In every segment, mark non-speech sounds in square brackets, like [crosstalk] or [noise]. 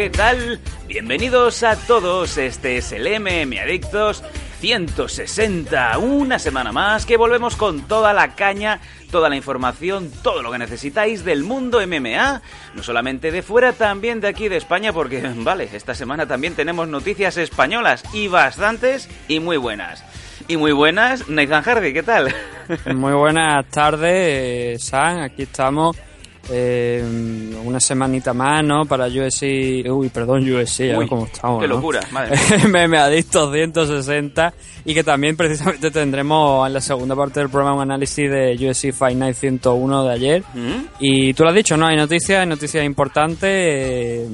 ¿Qué tal? Bienvenidos a todos, este es el MM Adictos 160, una semana más que volvemos con toda la caña, toda la información, todo lo que necesitáis del mundo MMA, no solamente de fuera, también de aquí de España, porque, [laughs] vale, esta semana también tenemos noticias españolas y bastantes y muy buenas. Y muy buenas, Nathan Hardy, ¿qué tal? [laughs] Muy buenas tardes, eh, San. Aquí estamos. Eh, una semanita más, ¿no? Para USC. Uy, perdón, USC, Uy, cómo estamos. qué ¿no? locura, madre [laughs] mía. Meme Adictos 160. Y que también, precisamente, tendremos en la segunda parte del programa un análisis de USC Fight Night 101 de ayer. ¿Mm? Y tú lo has dicho, ¿no? Hay noticias, hay noticias importantes eh,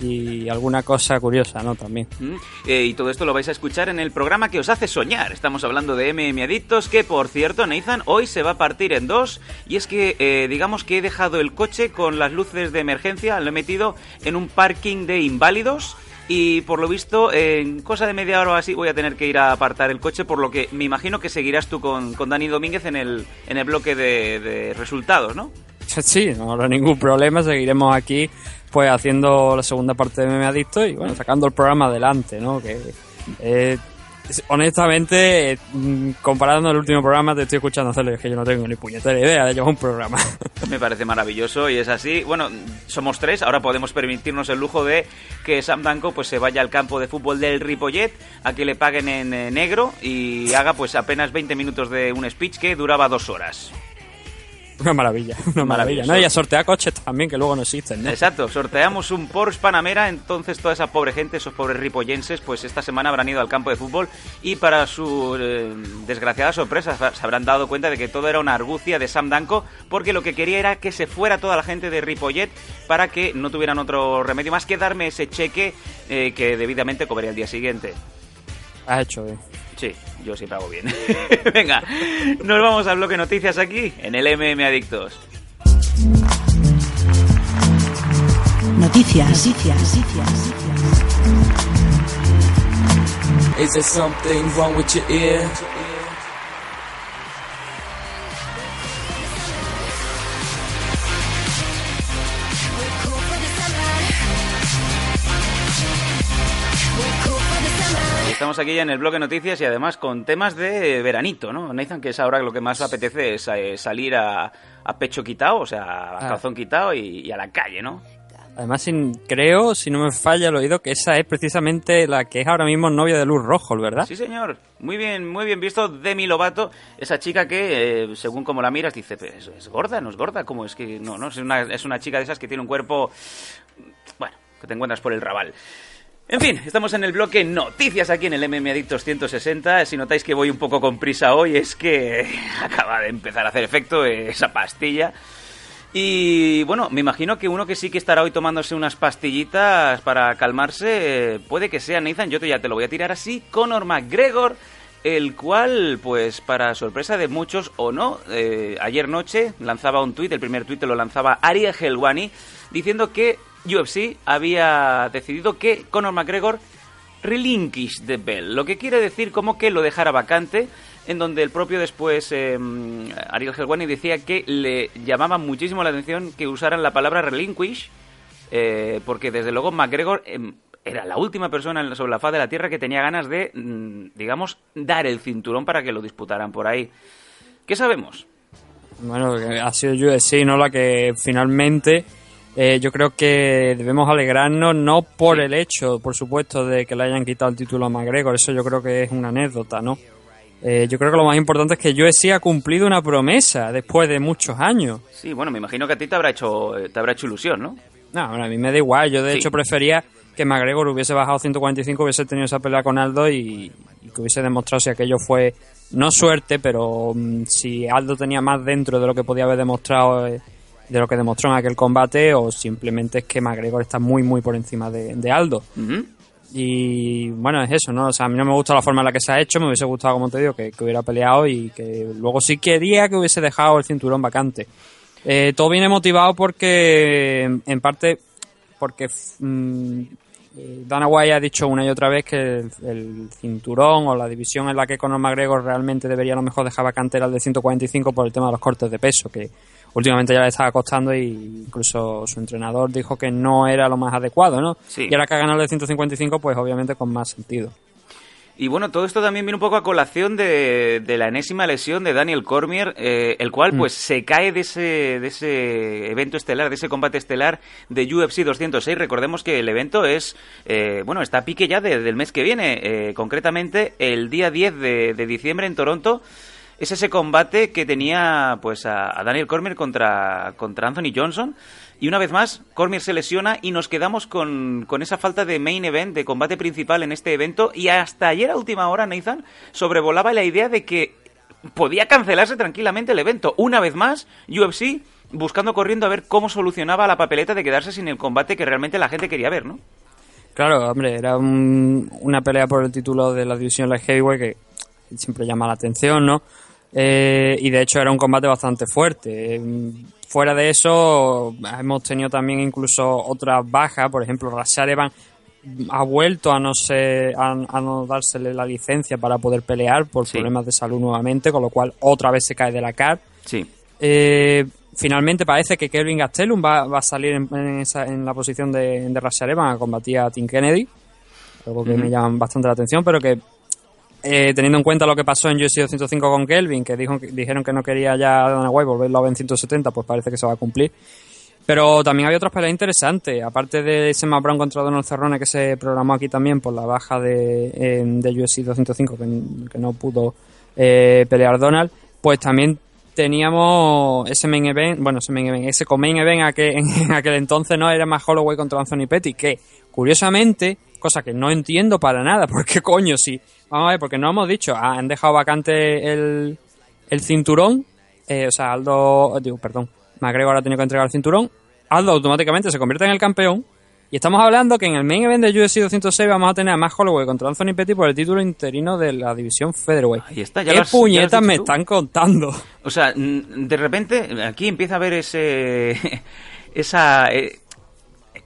y alguna cosa curiosa, ¿no? También. Mm, eh, y todo esto lo vais a escuchar en el programa que os hace soñar. Estamos hablando de MM Adictos, que por cierto, Nathan, hoy se va a partir en dos. Y es que, eh, digamos que he dejado el coche con las luces de emergencia, lo he metido en un parking de inválidos. Y por lo visto, en cosa de media hora o así, voy a tener que ir a apartar el coche, por lo que me imagino que seguirás tú con, con Dani Domínguez en el, en el bloque de, resultados, ¿no? [laughs] Sí, no habrá ningún problema. Seguiremos aquí, pues, haciendo la segunda parte de Meme Adicto y, bueno, sacando el programa adelante, ¿no? Que, eh, honestamente, mm, comparando el último programa, te estoy escuchando hacerlo es que yo no tengo ni puñetera idea de llevar un programa. [laughs] Me parece maravilloso y es así. Bueno, somos tres, ahora podemos permitirnos el lujo de que Sam Danko pues se vaya al campo de fútbol del Ripollet a que le paguen en eh, negro y haga pues apenas 20 minutos de un speech que duraba dos horas. Una maravilla, [laughs] una maravilla. ¿no? Y a sortear coches también, que luego no existen, ¿no? Exacto, sorteamos un Porsche Panamera, entonces toda esa pobre gente, esos pobres ripollenses, pues esta semana habrán ido al campo de fútbol y para su eh, desgraciada sorpresa se habrán dado cuenta de que todo era una argucia de Sam Danko porque lo que quería era que se fuera toda la gente de Ripollet para que no tuvieran otro remedio más que darme ese cheque eh, que debidamente cobraría el día siguiente. Has hecho bien. Sí, yo siempre hago bien. [laughs] Venga, nos vamos al bloque noticias aquí en el MM Adictos. Noticias. Noticias. Is there something wrong with your ear? Estamos aquí ya en el bloque noticias y además con temas de veranito, ¿no? Nathan, que es ahora lo que más apetece es eh, salir a, a pecho quitado, o sea, a Ah. calzón quitado y, y a la calle, ¿no? Además, sin- creo, si no me falla el oído, que esa es precisamente la que es ahora mismo novia de Luz Rojo, ¿verdad? Sí, señor. Muy bien, muy bien visto Demi Lovato, esa chica que, eh, según como la miras, dice, "Pero ¿es, es gorda? ¿No es gorda? ¿Cómo es que no? no es, una, es una chica de esas que tiene un cuerpo, bueno, que te encuentras por el rabal. En fin, estamos en el bloque noticias aquí en el MM Adictos 160. Si notáis que voy un poco con prisa hoy, es que [laughs] acaba de empezar a hacer efecto esa pastilla. Y bueno, me imagino que uno que sí que estará hoy tomándose unas pastillitas para calmarse, puede que sea Nathan, yo te, ya te lo voy a tirar así, Conor McGregor, el cual, pues para sorpresa de muchos o no, eh, ayer noche lanzaba un tuit, el primer tuit lo lanzaba Ariel Helwani, diciendo que UFC había decidido que Conor McGregor relinquish the bell, lo que quiere decir como que lo dejara vacante, en donde el propio después eh, Ariel Helwani decía que le llamaba muchísimo la atención que usaran la palabra relinquish, eh, porque desde luego McGregor em, era la última persona sobre la faz de la Tierra que tenía ganas de, mm, digamos, dar el cinturón para que lo disputaran por ahí. ¿Qué sabemos? Bueno, ha sido UFC, ¿no? La que finalmente eh, yo creo que debemos alegrarnos, no por Sí. el hecho, por supuesto, de que le hayan quitado el título a McGregor, eso yo creo que es una anécdota, ¿no? Eh, yo creo que lo más importante es que UFC ha cumplido una promesa después de muchos años. Sí, bueno, me imagino que a ti te habrá hecho, te habrá hecho ilusión, ¿no? No, bueno, a mí me da igual. Yo, de Sí. hecho, prefería que McGregor hubiese bajado 145, hubiese tenido esa pelea con Aldo y, y que hubiese demostrado si aquello fue no suerte, pero mm, si Aldo tenía más dentro de lo que podía haber demostrado, eh, de lo que demostró en aquel combate, o simplemente es que McGregor está muy, muy por encima de, de Aldo. Y bueno, es eso, ¿no? O sea, a mí no me gusta la forma en la que se ha hecho, me hubiese gustado, como te digo, que, que hubiera peleado y que luego sí quería que hubiese dejado el cinturón vacante. Eh, todo viene motivado porque, en parte, porque mm, eh, Dana White ha dicho una y otra vez que el, el cinturón o la división en la que Conor McGregor realmente debería a lo mejor dejar vacante era el de 145 por el tema de los cortes de peso, que últimamente ya le estaba costando y incluso su entrenador dijo que no era lo más adecuado, ¿no? Sí. Y ahora que ha ganado el de 155, pues obviamente con más sentido. Y bueno, todo esto también viene un poco a colación de, de la enésima lesión de Daniel Cormier, eh, el cual pues se cae de ese, de ese evento estelar, de ese combate estelar de UFC 206. Recordemos que el evento es, eh, bueno, está a pique ya de- del mes que viene, eh, concretamente el día 10 de, de diciembre en Toronto. Es ese combate que tenía pues a, Daniel Cormier contra, contra Anthony Johnson. Y una vez más, Cormier se lesiona y nos quedamos con, con esa falta de main event, de combate principal en este evento. Y hasta ayer a última hora, Nathan, sobrevolaba la idea de que podía cancelarse tranquilamente el evento. Una vez más, UFC buscando corriendo a ver cómo solucionaba la papeleta de quedarse sin el combate que realmente la gente quería ver, ¿no? Claro, hombre, era un- una pelea por el título de la división Light Heavyweight que siempre llama la atención, ¿no? Eh, y de hecho era un combate bastante fuerte. Eh, Fuera de eso, hemos tenido también incluso otras bajas, por ejemplo, Rashad Evans ha vuelto a no ser, a, a no dársele la licencia para poder pelear por Sí. problemas de salud nuevamente, con lo cual otra vez se cae de la CAR. Sí. Eh, finalmente parece que Kelvin Gastelum va, va a salir en, en esa- en la posición de, de Rashad Evans a combatir a Tim Kennedy. Algo que me llama bastante la atención, pero que eh, teniendo en cuenta lo que pasó en UFC 205 con Kelvin, que, dijo, dijeron que no quería ya a Dana White volverlo a ver en 170, pues parece que se va a cumplir. Pero también había otras peleas interesantes, aparte de ese más Brown contra Donald Cerrone que se programó aquí también por la baja de, eh, UFC 205 que, no pudo eh, pelear Donald, pues también teníamos ese main event, bueno, ese main event, ese co-main event a [laughs] en aquel entonces no era más Holloway contra Anthony Petty, que curiosamente, cosa que no entiendo para nada, [laughs] porque coño, si, vamos a ver, porque no hemos dicho, ah, han dejado vacante el, el cinturón, eh, o sea, Aldo, digo, perdón, McGregor ha tenido que entregar el cinturón, Aldo automáticamente se convierte en el campeón, y estamos hablando que en el main event de UFC 206 vamos a tener a Max Holloway contra Anthony Petty por el título interino de la división Featherweight. Ahí está, ya ¿Qué has- puñetas me tú. están contando? O sea, de repente aquí empieza a haber ese [laughs] esa eh,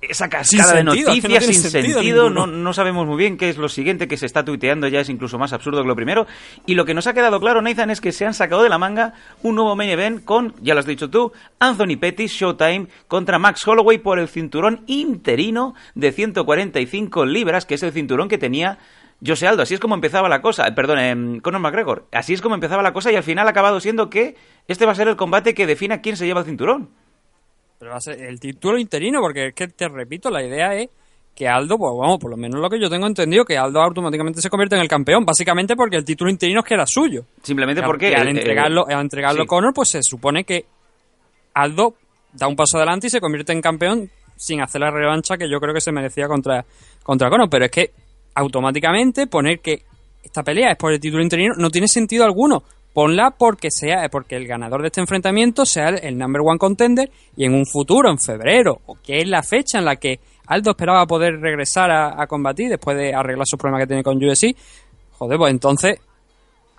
esa cascada de sentido, es que no noticias sin sentido sentido, no, no sabemos muy bien qué es lo siguiente que se está tuiteando, ya es incluso más absurdo que lo primero. Y lo que nos ha quedado claro, Nathan, es que se han sacado de la manga un nuevo main event con, ya lo has dicho tú, Anthony Pettis Showtime contra Max Holloway por el cinturón interino de 145 libras, que es el cinturón que tenía Jose Aldo. Así es como empezaba la cosa, eh, perdón, em, Conor McGregor. Así es como empezaba la cosa y al final ha acabado siendo que este va a ser el combate que defina quién se lleva el cinturón. Pero va a ser el título interino, porque es que te repito, la idea es que Aldo, pues vamos, por lo menos lo que yo tengo entendido, que Aldo automáticamente se convierte en el campeón, básicamente porque el título interino es que era suyo. Simplemente porque... al eh, entregarlo, al entregarlo sí. Conor, pues se supone que Aldo da un paso adelante y se convierte en campeón sin hacer la revancha que yo creo que se merecía contra, contra Conor. Pero es que automáticamente poner que esta pelea es por el título interino no tiene sentido alguno. Ponla porque sea, porque el ganador de este enfrentamiento sea el, el number one contender y en un futuro, en febrero, o que es la fecha en la que Aldo esperaba poder regresar a, a combatir después de arreglar sus problemas que tiene con UFC, joder, pues entonces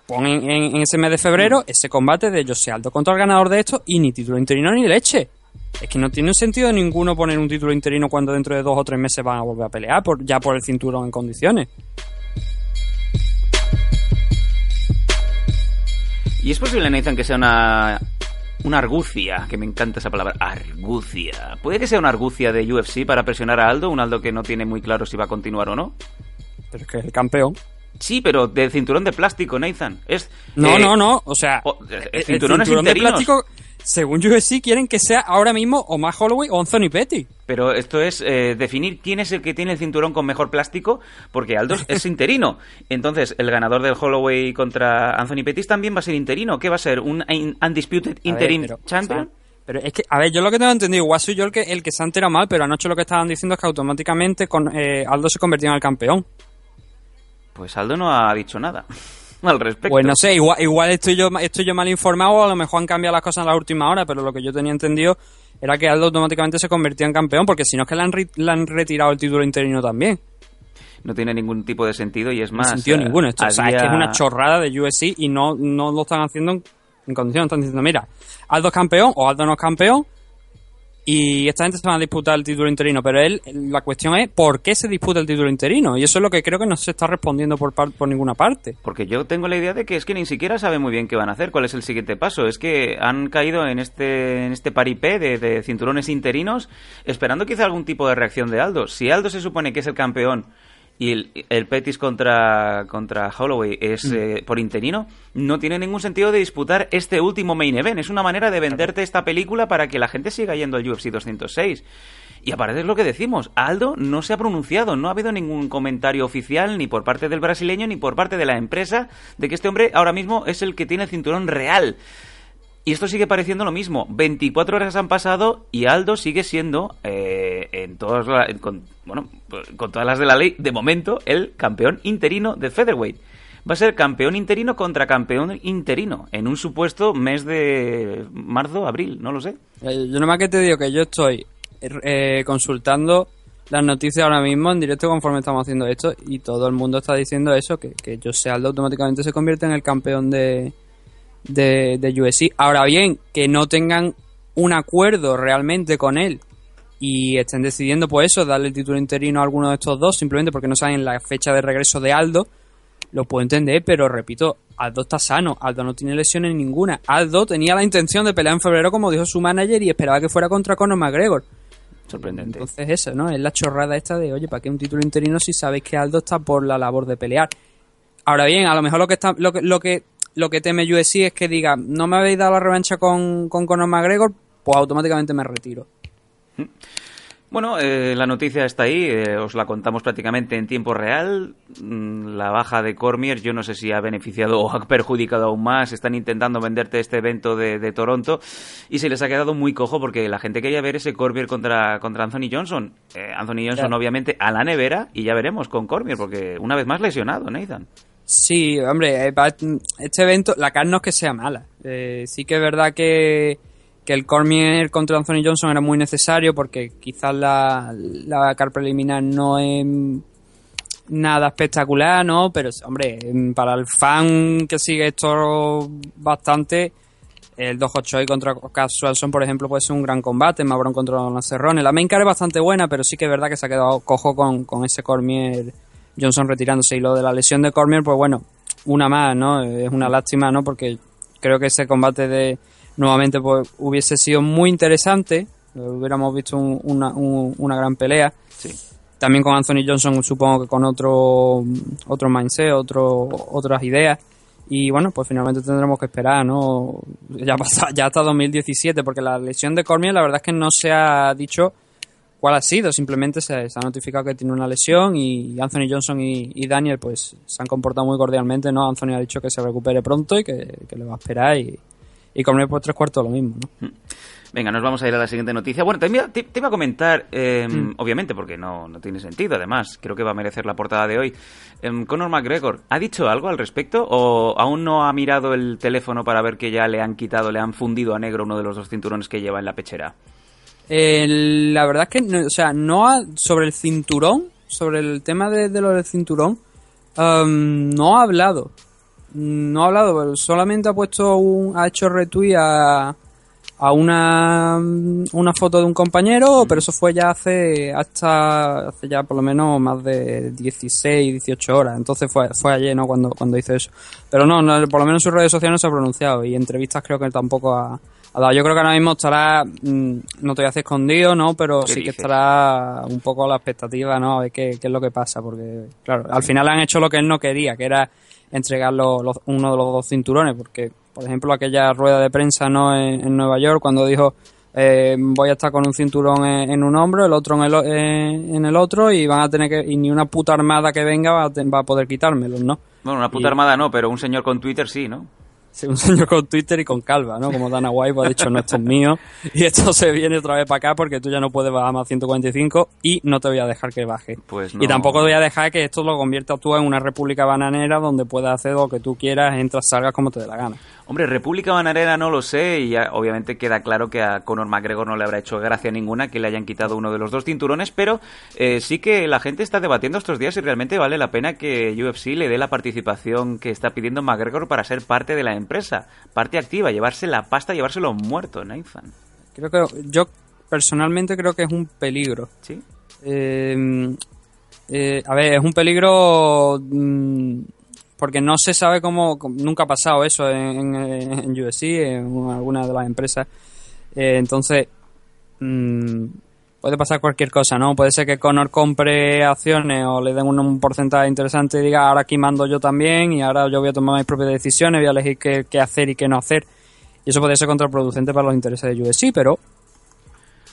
pon en, en- en ese mes de febrero ese combate de Jose Aldo contra el ganador de esto y ni título interino ni leche. Es que no tiene sentido ninguno poner un título interino cuando dentro de dos o tres meses van a volver a pelear por, ya por el cinturón en condiciones. Y es posible, Nathan, que sea una... Una argucia, que me encanta esa palabra, argucia. ¿Puede que sea una argucia de UFC para presionar a Aldo? Un Aldo que no tiene muy claro si va a continuar o no. Pero es que es el campeón. Sí, pero del cinturón de plástico, Nathan. Es, No, eh, no, no. O sea, o- el el, cinturón es de plástico, según UFC, quieren que sea ahora mismo o Max Holloway o Anthony Petty. Pero esto es eh, definir quién es el que tiene el cinturón con mejor plástico, porque Aldo es [laughs] interino. Entonces, el ganador del Holloway contra Anthony Pettis también va a ser interino. ¿Qué va a ser? ¿Un un Undisputed ver, Interim pero, Champion? o sea, pero es que, a ver, yo lo que tengo entendido, igual soy yo el que, el que se ha enterado mal, pero anoche lo que estaban diciendo es que automáticamente con, eh, Aldo se convirtió en el campeón. Pues Aldo no ha dicho nada [laughs] al respecto. Pues no sé, igual, igual estoy yo estoy yo mal informado o a lo mejor han cambiado las cosas en la última hora, pero lo que yo tenía entendido era que Aldo automáticamente se convertía en campeón, porque si no es que le han, le han retirado el título interino también. No tiene ningún tipo de sentido y es No más... tiene sentido eh, ninguno. Esto, o sea, es que es una chorrada de UFC y no, no lo están haciendo en, en condiciones. Están diciendo, mira, Aldo es campeón o Aldo no es campeón y esta gente se van a disputar el título interino. Pero él, la cuestión es, ¿por qué se disputa el título interino? Y eso es lo que creo que no se está respondiendo por, par- por ninguna parte. Porque yo tengo la idea de que es que ni siquiera sabe muy bien qué van a hacer, cuál es el siguiente paso. Es que han caído en este, en este paripé de, de cinturones interinos, esperando quizá algún tipo de reacción de Aldo. Si Aldo se supone que es el campeón y el, el Petis contra, contra Holloway es eh, por interino, no tiene ningún sentido de disputar este último main event. Es una manera de venderte esta película para que la gente siga yendo al UFC 206. Y aparte es lo que decimos, Aldo no se ha pronunciado, no ha habido ningún comentario oficial ni por parte del brasileño ni por parte de la empresa de que este hombre ahora mismo es el que tiene el cinturón real. Y esto sigue pareciendo lo mismo. 24 horas han pasado y Aldo sigue siendo, eh, en todas con, bueno, con todas las de la ley, de momento, el campeón interino de Featherweight. Va a ser campeón interino contra campeón interino en un supuesto mes de marzo, abril, no lo sé. Eh, Yo nomás que te digo que yo estoy eh, consultando las noticias ahora mismo en directo conforme estamos haciendo esto y todo el mundo está diciendo eso, que, que Jose Aldo automáticamente se convierte en el campeón de, de, de UFC. Ahora bien, que no tengan un acuerdo realmente con él y estén decidiendo pues eso, darle el título interino a alguno de estos dos simplemente porque no saben la fecha de regreso de Aldo, lo puedo entender, pero repito, Aldo está sano, Aldo no tiene lesiones ninguna. Aldo tenía la intención de pelear en febrero, como dijo su manager, y esperaba que fuera contra Conor McGregor. Sorprendente. Entonces eso, ¿no? Es la chorrada esta de, oye, ¿para qué un título interino si sabéis que Aldo está por la labor de pelear? Ahora bien, a lo mejor lo que está, lo que, lo que, lo que teme UFC es que diga, no me habéis dado la revancha con, con Conor McGregor, pues automáticamente me retiro. Bueno, eh, la noticia está ahí, eh, os la contamos prácticamente en tiempo real. Mm, La baja de Cormier, yo no sé si ha beneficiado o ha perjudicado aún más. Están intentando venderte este evento de, de Toronto y se les ha quedado muy cojo porque la gente quería ver ese Cormier contra, contra Anthony Johnson. Eh, Anthony Johnson, Claro. obviamente, a la nevera y ya veremos con Cormier porque una vez más lesionado, Nathan. Sí, hombre, eh, pa- este evento, la carne no es que sea mala. Eh, sí que es verdad que, que el Cormier contra Anthony Johnson era muy necesario porque quizás la, la car preliminar no es nada espectacular, ¿no? Pero, hombre, em, para el fan que sigue esto bastante, el 2 Choi contra Cass Swanson, por ejemplo, puede ser un gran combate. Mabron contra Donald Cerrone. La main card es bastante buena, pero sí que es verdad que se ha quedado cojo con, con ese Cormier Johnson retirándose. Y lo de la lesión de Cormier, pues bueno, una más, ¿no? Es una lástima, ¿no? Porque creo que ese combate de nuevamente pues hubiese sido muy interesante. Hubiéramos visto un- una, un- una gran pelea. Sí. También con Anthony Johnson, supongo que con otro otro mindset, otro, otras ideas. Y bueno, pues finalmente tendremos que esperar, ¿no? Ya, pasa, ya hasta 2017, porque la lesión de Cormier, la verdad es que no se ha dicho cuál ha sido, simplemente se, se ha notificado que tiene una lesión y Anthony Johnson y, y Daniel pues se han comportado muy cordialmente, ¿no? Anthony ha dicho que se recupere pronto y que, que le va a esperar y, y Cormier pues tres cuartos lo mismo, ¿no? Venga, nos vamos a ir a la siguiente noticia. Bueno, te, te, te iba a comentar, eh, Mm. obviamente, porque no, no tiene sentido, además, creo que va a merecer la portada de hoy. Em, Conor McGregor, ¿ha dicho algo al respecto o aún no ha mirado el teléfono para ver que ya le han quitado, le han fundido a negro uno de los dos cinturones que lleva en la pechera? Eh, la verdad es que, no, o sea, no ha, sobre el cinturón, sobre el tema de, de lo del cinturón, um, no ha hablado. No ha hablado, pero solamente ha puesto un, ha hecho retweet a, a una, una foto de un compañero, pero eso fue ya hace, hasta, hace ya por lo menos más de 16, 18 horas. Entonces fue, fue ayer, ¿no? Cuando, cuando hice eso. Pero no, no, por lo menos en sus redes sociales no se ha pronunciado y entrevistas creo que tampoco ha. Yo creo que ahora mismo estará, mm, no te voy a hacer escondido, ¿no? Pero ¿Qué sí que dices? estará un poco a la expectativa, ¿no? A ver qué, qué es lo que pasa, porque, claro, al final han hecho lo que él no quería, que era entregar los- los- uno de los dos cinturones, porque, por ejemplo, aquella rueda de prensa, ¿no? En, en Nueva York, cuando dijo, eh, voy a estar con un cinturón en, en un hombro, el otro en el, o- en, el otro, y van a tener que, y ni una puta armada que venga va a, va a poder quitármelos, ¿no? Bueno, una puta Y- armada no, pero un señor con Twitter sí, ¿no? [laughs] Un señor con Twitter y con calva, ¿no? Como Dana White ha dicho, no, esto es mío. Y esto [laughs] se viene otra vez para acá porque tú ya no puedes bajar más 145 y no te voy a dejar que baje. Pues no. Y tampoco voy a dejar que esto lo convierta tú en una república bananera donde puedas hacer lo que tú quieras, entras, salgas como te dé la gana. Hombre, República Bananera no lo sé y ya, obviamente queda claro que a Conor McGregor no le habrá hecho gracia ninguna que le hayan quitado uno de los dos cinturones, pero eh, sí que la gente está debatiendo estos días si realmente vale la pena que UFC le dé la participación que está pidiendo McGregor para ser parte de la empresa, parte activa, llevarse la pasta, llevárselo muerto, Nathan. Creo que yo personalmente creo que es un peligro. ¿Sí? Eh, eh, a ver, es un peligro mm, porque no se sabe cómo, nunca ha pasado eso en, en, en UFC, en alguna de las empresas. Eh, entonces, mm, puede pasar cualquier cosa, ¿no? Puede ser que Conor compre acciones o le den un, porcentaje interesante y diga, ahora aquí mando yo también y ahora yo voy a tomar mis propias decisiones, voy a elegir qué, qué hacer y qué no hacer. Y eso podría ser contraproducente para los intereses de UFC, pero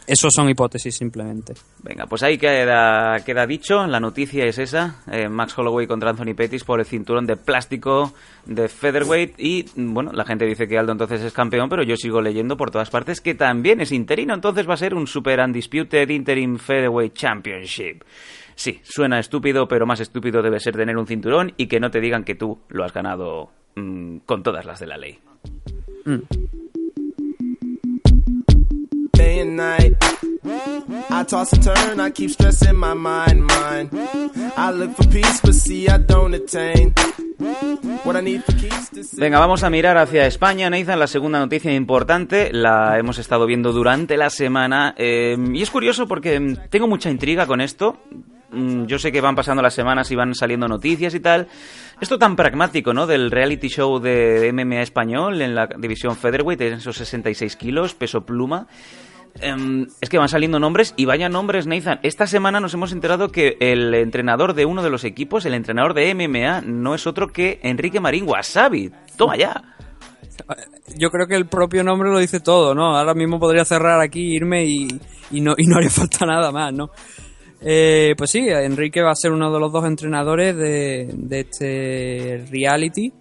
eso son hipótesis simplemente. Venga, pues ahí queda, queda dicho, la noticia es esa, eh, Max Holloway contra Anthony Pettis por el cinturón de plástico de featherweight y mm, bueno, la gente dice que Aldo entonces es campeón, pero yo sigo leyendo por todas partes que también es interino, entonces va a ser un Super Undisputed Interim Featherweight Championship. Sí, suena estúpido, pero más estúpido debe ser tener un cinturón y que no te digan que tú lo has ganado mm, con todas las de la ley. I toss and turn, I keep stressing my mind, mind. I look for peace, but see, I don't attain. Venga, vamos a mirar hacia España, Nathan. La segunda noticia importante la hemos estado viendo durante la semana. eh, y es curioso porque mm, tengo mucha intriga con esto. Mm, Yo sé que van pasando las semanas y van saliendo noticias y tal. Esto tan pragmático, ¿no? Del reality show de MMA español en la división featherweight, en esos 66 kilos, peso pluma. Em, es que van saliendo nombres y vaya nombres, Nathan. Esta semana nos hemos enterado que el entrenador de uno de los equipos, el entrenador de MMA, no es otro que Enrique Marín Wasabi. Toma ya. Yo creo que el propio nombre lo dice todo, ¿no? Ahora mismo podría cerrar aquí, irme y, y no, y no haría [laughs] falta nada más, ¿no? Eh, pues sí, Enrique va a ser uno de los dos entrenadores de, de este reality.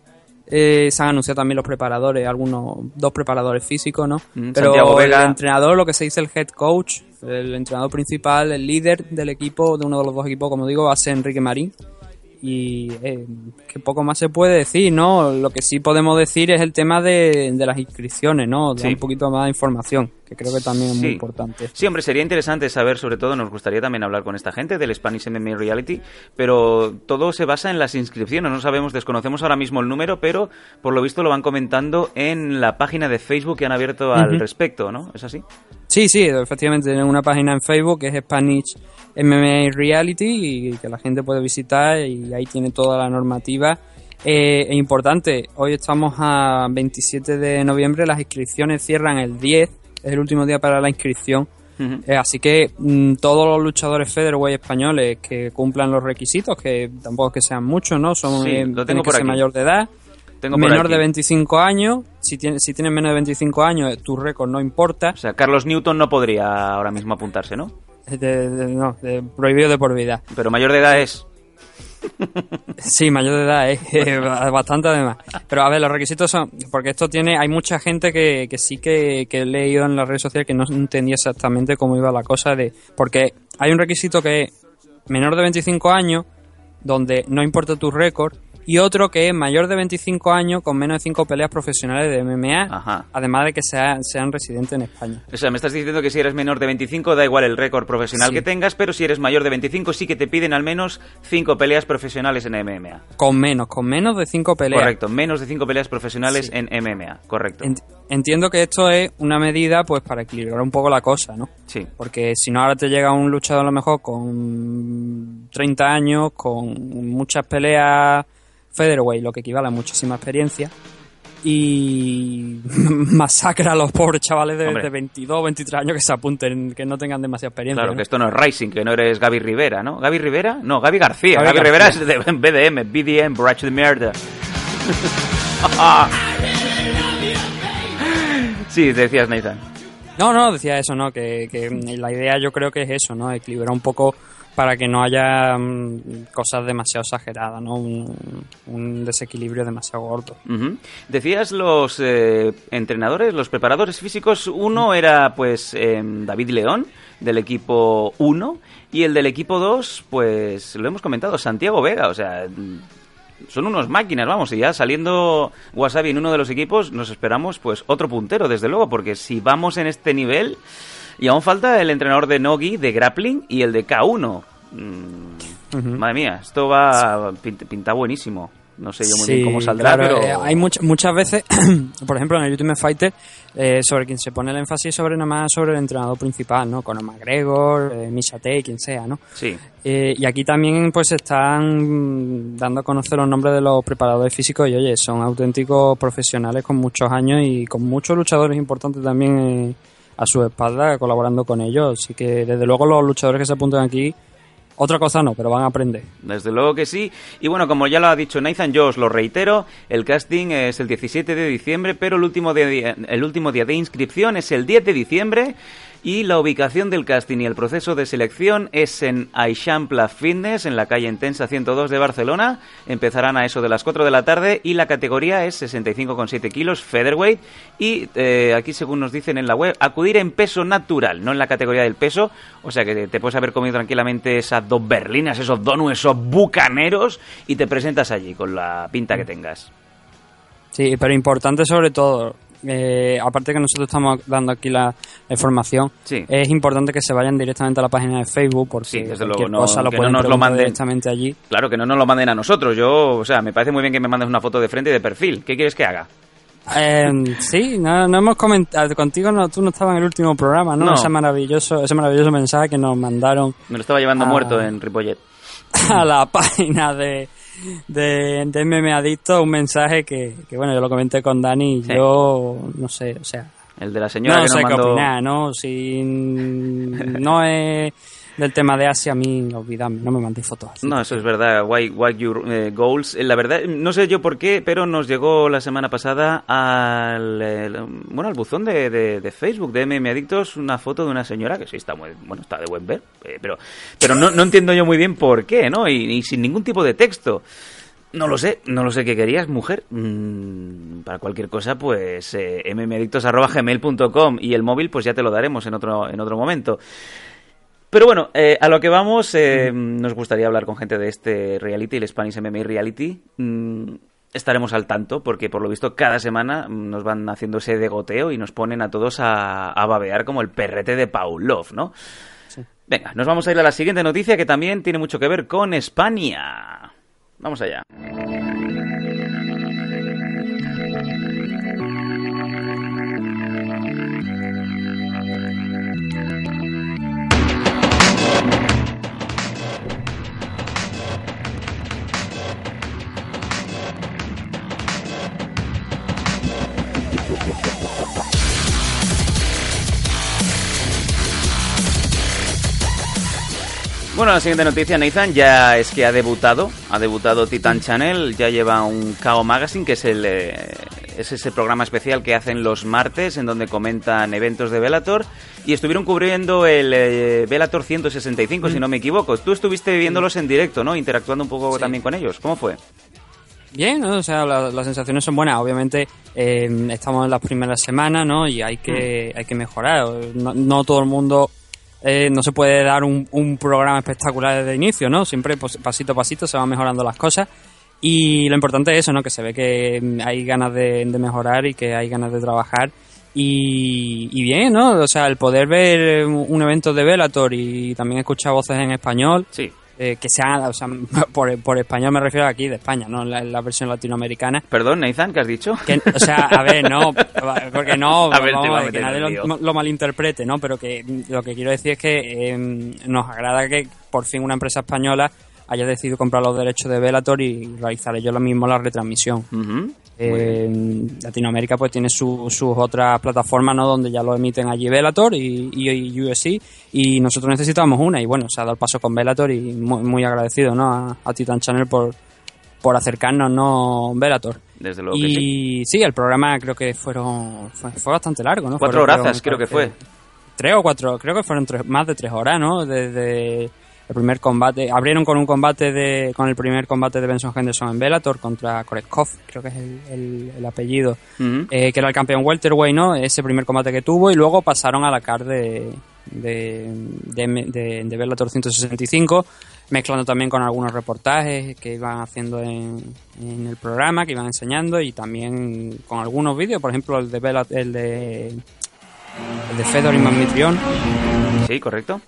Eh, se han anunciado también los preparadores, algunos, dos preparadores físicos, ¿no? Mm, Pero Vega. el entrenador, lo que se dice el head coach, el entrenador principal, el líder del equipo, de uno de los dos equipos, como digo, va a ser Enrique Marín. Y eh, que poco más se puede decir, ¿no? Lo que sí podemos decir es el tema de, de las inscripciones, ¿no? De Sí. un poquito más de información, que creo que también es muy importante. Sí, hombre, sería interesante saber, sobre todo, nos gustaría también hablar con esta gente del Spanish MMA Reality, pero todo se basa en las inscripciones, no sabemos, desconocemos ahora mismo el número, pero por lo visto lo van comentando en la página de Facebook que han abierto al respecto, ¿no? ¿Es así? Sí, sí, efectivamente tienen una página en Facebook que es Spanish MMA Reality y que la gente puede visitar y ahí tiene toda la normativa. Eh, es importante, hoy estamos a 27 de noviembre, las inscripciones cierran el 10, es el último día para la inscripción. Eh, así que mm, todos los luchadores featherweight españoles que cumplan los requisitos, que tampoco es que sean muchos, ¿no? Son Sí, eh, lo que ser mayor de edad, Tengo menor de 25 años. Si tienes, si tienes menos de 25 años, eh, tu récord no importa. O sea, Carlos Newton no podría ahora mismo apuntarse, ¿no? De- de- no, de- prohibido de por vida. Pero mayor de edad es... [laughs] Sí, mayor de edad, eh, [laughs] bastante además. Pero a ver, los requisitos son, porque esto tiene, hay mucha gente que, que sí que, que he leído en las redes sociales que no entendía exactamente cómo iba la cosa de, porque hay un requisito que es menor de 25 años, donde no importa tu récord, y otro que es mayor de 25 años con menos de 5 peleas profesionales de MMA, Ajá. además de que sea- sean residentes en España. O sea, me estás diciendo que si eres menor de 25 da igual el récord profesional Sí. que tengas, pero si eres mayor de 25 sí que te piden al menos 5 peleas profesionales en MMA. Con menos, con menos de 5 peleas. Correcto, menos de 5 peleas profesionales Sí. en MMA, correcto. Ent- Entiendo que esto es una medida pues para equilibrar un poco la cosa, ¿no? Sí. Porque si no ahora te llega un luchador a lo mejor con 30 años, con muchas peleas featherweight, lo que equivale a muchísima experiencia, y [laughs] masacra a los pobres chavales de, de 22, 23 años que se apunten, que no tengan demasiada experiencia. Claro, ¿no? que esto no es Rising, que no eres Gaby Rivera, ¿no? ¿Gaby Rivera? No, Gaby García. Gaby Gaby, Rivera es de [laughs] BDM, BDM, borracho de mierda. [laughs] sí, decías Nathan. No, no, decía eso, ¿no? Que, que la idea yo creo que es eso, ¿no? Equilibrar un poco para que no haya mm, cosas demasiado exageradas, ¿no? Un, un desequilibrio demasiado gordo. Ujú. Decías los eh, entrenadores, los preparadores físicos. Uno era pues eh, David León del equipo 1 y el del equipo 2, pues lo hemos comentado, Santiago Vega. O sea, son unos máquinas, vamos. Y ya saliendo Wasabi en uno de los equipos, nos esperamos pues otro puntero, desde luego, porque si vamos en este nivel y aún falta el entrenador de Nogi de grappling y el de K1. Mm, Madre mía, esto va pint- pinta buenísimo. No sé yo muy bien cómo saldrá, claro, pero eh, hay much- muchas veces, [clears throat] por ejemplo, en el Ultimate Fighter, eh, sobre quien se pone el énfasis sobre nada más sobre el entrenador principal, ¿no? Conor McGregor, eh, Misha Tate, quien sea, ¿no? sí. Eh, y aquí también pues se están dando a conocer los nombres de los preparadores físicos y oye, son auténticos profesionales con muchos años y con muchos luchadores importantes también eh, a su espalda colaborando con ellos. Así que desde luego los luchadores que se apuntan aquí, otra cosa no, pero van a aprender. Desde luego que sí. Y bueno, como ya lo ha dicho Nathan, yo os lo reitero, el casting es el 17 de diciembre, pero el último día, el último día de inscripción es el 10 de diciembre. Y la ubicación del casting y el proceso de selección es en Aixampla Fitness, en la calle Intensa 102 de Barcelona. Empezarán a eso de las 4 de la tarde y la categoría es 65,7 kilos, featherweight. Y eh, aquí, según nos dicen en la web, acudir en peso natural, no en la categoría del peso. O sea que te puedes haber comido tranquilamente esas dos berlinas, esos donuts, esos bucaneros y te presentas allí con la pinta que tengas. Sí, pero importante sobre todo, eh, aparte que nosotros estamos dando aquí la, información, Sí. es importante que se vayan directamente a la página de Facebook porque Sí, desde luego, no- cosa lo que no nos lo manden. directamente allí. Claro, que no nos lo manden a nosotros. Yo, o sea, me parece muy bien que me mandes una foto de frente y de perfil. ¿Qué quieres que haga? Eh, sí, no, no hemos comentado contigo, no, tú no estabas en el último programa, ¿no? No. Ese maravilloso, ese maravilloso mensaje que nos mandaron Me lo estaba llevando Ah. muerto en Ripollet. [laughs] a la página de, de, de MM Adicto, un mensaje que, que, bueno, yo lo comenté con Dani y Sí. yo no sé, o sea, El de la señora no que sé nos qué opinar, ¿no? Si no es del tema de Asia, a mí, olvidadme, no me mandéis fotos. así. No, eso es verdad. Why, why your eh, goals. Eh, La verdad, no sé yo por qué, pero nos llegó la semana pasada al, bueno, al buzón de, de- de Facebook de MM Adictos una foto de una señora que sí está muy, bueno, está de buen ver, eh, pero, pero no, no entiendo yo muy bien por qué, ¿no? Y, y sin ningún tipo de texto. No lo sé, no lo sé qué querías, mujer. Mm, para cualquier cosa, pues eh, mmadictos.gmail.com y el móvil, pues ya te lo daremos en otro, en otro momento. Pero bueno, eh, a lo que vamos, eh, nos gustaría hablar con gente de este reality, el Spanish MMA Reality. Mm, estaremos al tanto, porque por lo visto cada semana nos van haciendo ese degoteo y nos ponen a todos a, a babear como el perrete de Paulov, ¿no? Venga, nos vamos a ir a la siguiente noticia que también tiene mucho que ver con España. Vamos allá. Bueno, la siguiente noticia, Nathan, ya es que ha debutado, ha debutado Titan Channel, ya lleva un KO Magazine, que es el eh, es ese programa especial que hacen los martes, en donde comentan eventos de Bellator, y estuvieron cubriendo el eh, Bellator 165, si no me equivoco. Tú estuviste viéndolos en directo, ¿no? Interactuando un poco también con ellos. ¿Cómo fue? Bien, ¿no? o sea, la- las sensaciones son buenas. Obviamente eh, estamos en las primeras semanas, ¿no? Y hay que, hay que mejorar. No, no todo el mundo, eh, no se puede dar un, un programa espectacular desde inicio, ¿no? Siempre pues, pasito a pasito se van mejorando las cosas. Y lo importante es eso, ¿no? Que se ve que hay ganas de, mejorar y que hay ganas de trabajar. Y, y bien, ¿no? O sea, el poder ver un evento de Bellator y también escuchar voces en español, Sí. Eh, que sean, o sea, [laughs] por, por español me refiero aquí de España, no la, la versión latinoamericana. Perdón, Nathan, ¿qué has dicho? Que, o sea, a ver, no, [laughs] porque no, A ver, vamos a que nadie lo, lo malinterprete, ¿no? Pero que lo que quiero decir es que eh, nos agrada que por fin una empresa española haya decidido comprar los derechos de Bellator y realizar ellos lo mismo la retransmisión. Ujú. Eh, Latinoamérica pues tiene su- sus otras plataformas ¿no? donde ya lo emiten allí Bellator y, y, y UFC y nosotros necesitamos una y bueno se ha dado el paso con Bellator y muy, muy agradecido ¿no? a, a Titan Channel por, por acercarnos ¿no? Bellator Desde luego que sí. y sí. el programa creo que fueron fue, fue bastante largo ¿no? Cuatro Fueron, horazas, creo que fue. tres o cuatro creo que fueron tres, más de tres horas ¿no? desde el primer combate, abrieron con un combate de, con el primer combate de Benson Henderson en Bellator contra Koreskov, creo que es el, el- el apellido, eh, que era el campeón welterweight, ¿no? Ese primer combate que tuvo y luego pasaron a la card de, de, de, de, de Bellator 165, mezclando también con algunos reportajes que iban haciendo en, en el programa, que iban enseñando y también con algunos vídeos, por ejemplo el de Bellat- el de el de Fedor y Magmitrión Sí, correcto.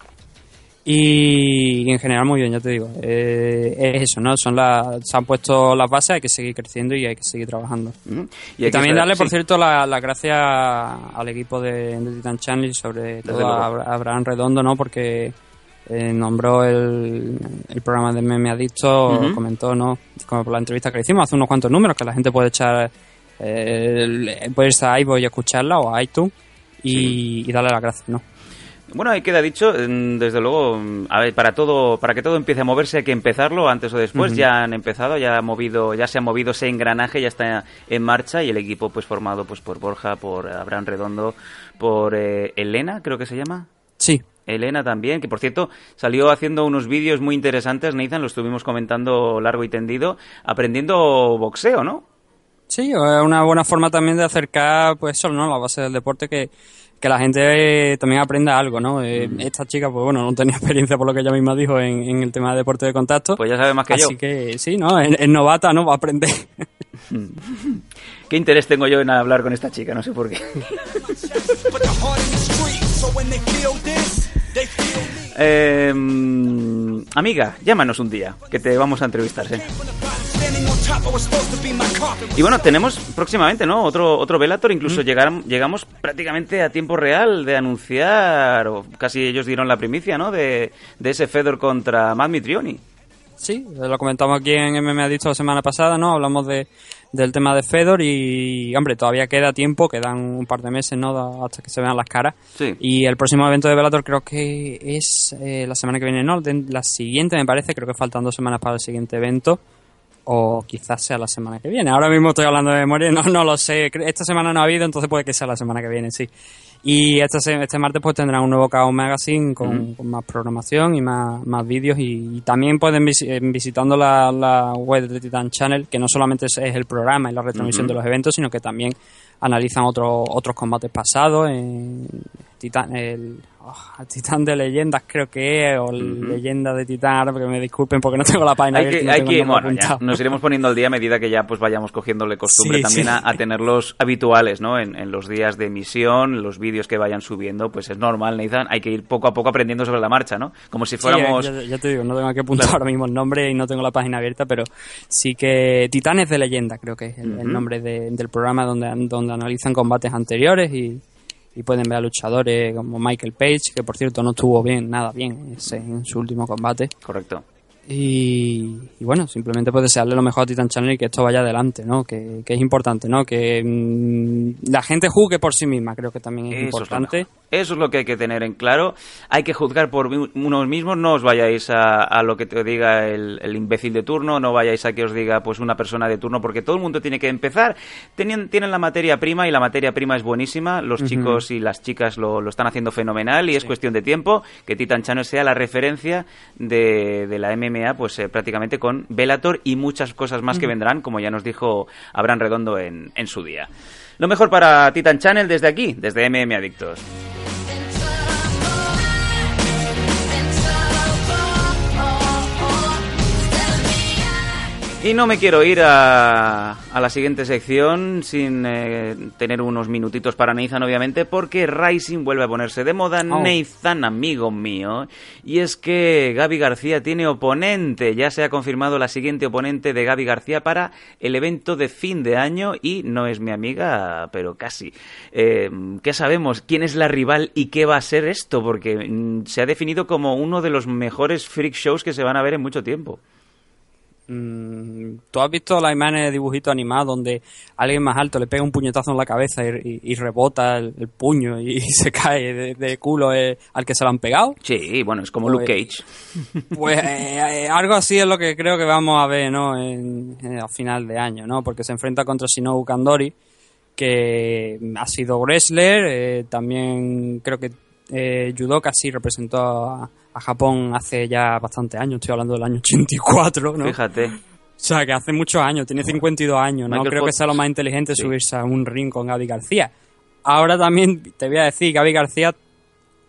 Y en general muy bien, ya te digo. Eh, es eso, ¿no? Son las, se han puesto las bases, hay que seguir creciendo y hay que seguir trabajando. Ujú. Y, también darle, por cierto, las la gracias al equipo de, de Titan Channel sobre todo a, Abra- a Abraham Redondo, ¿no? Porque eh, nombró el, el programa de Meme Adicto, comentó, ¿no? Como por la entrevista que le hicimos, hace unos cuantos números que la gente puede echar, eh, puede irse a iVoox y escucharla o a iTunes y, y darle las gracias, ¿no? Bueno, ahí queda dicho, desde luego, mm, a ver, para todo, para que todo empiece a moverse hay que empezarlo antes o después. Ya han empezado, ya ha movido, ya se ha movido ese engranaje, ya está en marcha y el equipo pues formado pues por Borja, por Abraham Redondo, por eh, Elena, creo que se llama. Sí, Elena también, que por cierto salió haciendo unos vídeos muy interesantes, Nathan, lo estuvimos comentando largo y tendido, aprendiendo boxeo, ¿no? Sí, es una buena forma también de acercar, pues eso, ¿no? La base del deporte que, que la gente eh, también aprenda algo, ¿no? Eh, Esta chica, pues bueno, no tenía [laughs] experiencia por lo que ella misma dijo en, en el tema de deporte de contacto. Pues ya sabe más que Así yo. que sí, ¿no? Es, es novata, ¿no? Va a aprender. [laughs] ¿Qué interés tengo yo en hablar con esta chica? No sé por qué. Eh, amiga, llámanos un día, que te vamos a entrevistar, ¿sí? Y bueno, tenemos próximamente, ¿no? Otro, otro Velator, incluso llegar- llegamos prácticamente a tiempo real de anunciar, o casi ellos dieron la primicia, ¿no? De, de ese Fedor contra Matt Mitrioni. Sí, lo comentamos aquí en MMA Adicto la semana pasada, ¿no? Hablamos de, del tema de Fedor y, hombre, todavía queda tiempo, quedan un par de meses, ¿no? Hasta que se vean las caras. Sí. Y el próximo evento de Bellator creo que es eh, la semana que viene, ¿no? La siguiente me parece, creo que faltan dos semanas para el siguiente evento. O quizás sea la semana que viene. Ahora mismo estoy hablando de memoria, no, no lo sé. Esta semana no ha habido, entonces puede que sea la semana que viene, sí. Y este, este martes pues tendrán un nuevo Chaos Magazine con, con más programación y más, más vídeos. Y, y también pueden visi- eh, visitando la, la web de Titan Channel, que no solamente es, es el programa y la retransmisión de los eventos, sino que también analizan otros otros combates pasados. En Titan, el, oh, Titán de leyendas creo que es, o leyenda de Titán, ahora porque me disculpen porque no tengo la página Hay que, no hay que bueno, ya nos iremos poniendo al día a medida que ya pues vayamos cogiéndole costumbre Sí, también sí. A, a tenerlos habituales, ¿no? En, en los días de emisión, los vídeos que vayan subiendo, pues es normal, Nathan, hay que ir poco a poco aprendiendo sobre la marcha, ¿no? Como si Sí, fuéramos... ya, ya te digo, no tengo que apuntar ahora mismo el nombre y no tengo la página abierta, pero sí que Titanes de leyenda creo que es el, el nombre de- del programa donde, donde analizan combates anteriores y, y pueden ver a luchadores como Michael Page, que por cierto no estuvo bien, nada bien ese- en su último combate. Correcto. Y, y bueno, simplemente pues desearle lo mejor a Titan Channel y que esto vaya adelante, ¿no? Que, que es importante, ¿no? Que mm, la gente juzgue por sí misma, creo que también es Eso importante. Eso es lo que hay que tener en claro. Hay que juzgar por unos mismos. No os vayáis a, a lo que te diga el, el imbécil de turno. No vayáis a que os diga pues una persona de turno. Porque todo el mundo tiene que empezar. Tienen, tienen la materia prima y la materia prima es buenísima. Los chicos y las chicas lo, lo están haciendo fenomenal. Y es cuestión de tiempo que Titan Channel sea la referencia de, de la MMA pues eh, prácticamente con Bellator y muchas cosas más que vendrán. Como ya nos dijo Abraham Redondo en, en su día. Lo mejor para Titan Channel desde aquí, desde MM Adictos. Y no me quiero ir a, a la siguiente sección sin eh, tener unos minutitos para Nathan, obviamente, porque Rising vuelve a ponerse de moda. Oh. Nathan, amigo mío. Y es que Gaby García tiene oponente. Ya se ha confirmado la siguiente oponente de Gaby García para el evento de fin de año. Y no es mi amiga, pero casi. Eh, ¿Qué sabemos? ¿Quién es la rival y qué va a ser esto? Porque mm, se ha definido como uno de los mejores freak shows que se van a ver en mucho tiempo. Mm, ¿Tú has visto las imágenes de dibujito animado donde alguien más alto le pega un puñetazo en la cabeza y, y- y rebota el, el puño y, se cae de, de culo eh, al que se lo han pegado? Sí, bueno, es como Pues- Luke Cage. Pues eh, eh, algo así es lo que creo que vamos a ver ¿no? en, en- a final de año, ¿no? porque se enfrenta contra Shinobu Kandori, que ha sido wrestler, eh, también creo que eh, judoka sí representó a, a Japón hace ya bastante años, estoy hablando del año 84, ¿no? Fíjate. O sea, que hace muchos años, tiene 52 años. No Michael creo que sea lo más inteligente Sí. subirse a un ring con Gaby García. Ahora también te voy a decir, Gaby García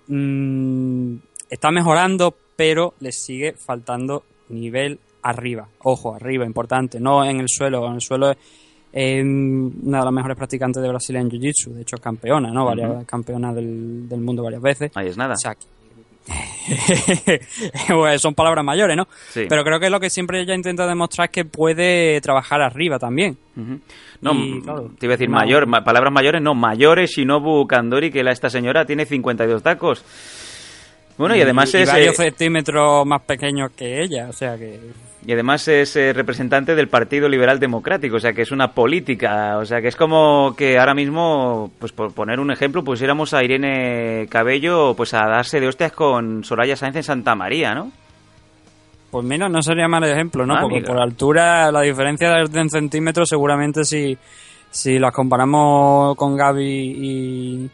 mm, está mejorando, pero le sigue faltando nivel arriba. Ojo, arriba, importante. No en el suelo. En el suelo es eh, una de las mejores practicantes de Brasil en Jiu-Jitsu. De hecho, es campeona, ¿no? Varias. Campeona del, del mundo varias veces. Ahí es nada. O sea, que- [laughs] Pues son palabras mayores, ¿no? Sí. Pero creo que lo que siempre ella intenta demostrar es que puede trabajar arriba también. No, Y, claro, te iba a decir mayor, ma- palabras mayores, no, mayores Shinobu Kandori, que la, esta señora tiene 52 tacos. Bueno, y además y es... varios eh, centímetros más pequeños que ella, o sea que... Y además es eh, representante del Partido Liberal Democrático, o sea que es una política, o sea que es como que ahora mismo, pues por poner un ejemplo, pusiéramos a Irene Cabello pues a darse de hostias con Soraya Sáenz en Santa María, ¿no? Pues mira, no sería mal ejemplo, ¿no? Ah, Porque amiga. por altura, la diferencia de en centímetros, seguramente si, si las comparamos con Gaby y,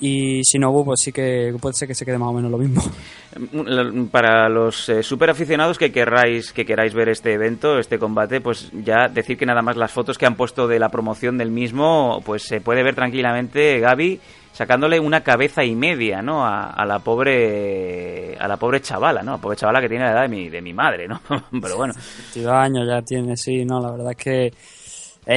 y Shinobu, pues sí que puede ser que se quede más o menos lo mismo. [laughs] Para los eh, super aficionados que queráis que queráis ver este evento, este combate, pues ya decir que nada más las fotos que han puesto de la promoción del mismo, pues se puede ver tranquilamente Gaby sacándole una cabeza y media, ¿no? A, a la pobre a la pobre chavala, ¿no? La pobre chavala que tiene la edad de mi de mi madre, ¿no? [laughs] Pero bueno, 22 años ya tiene, sí, no, la verdad es que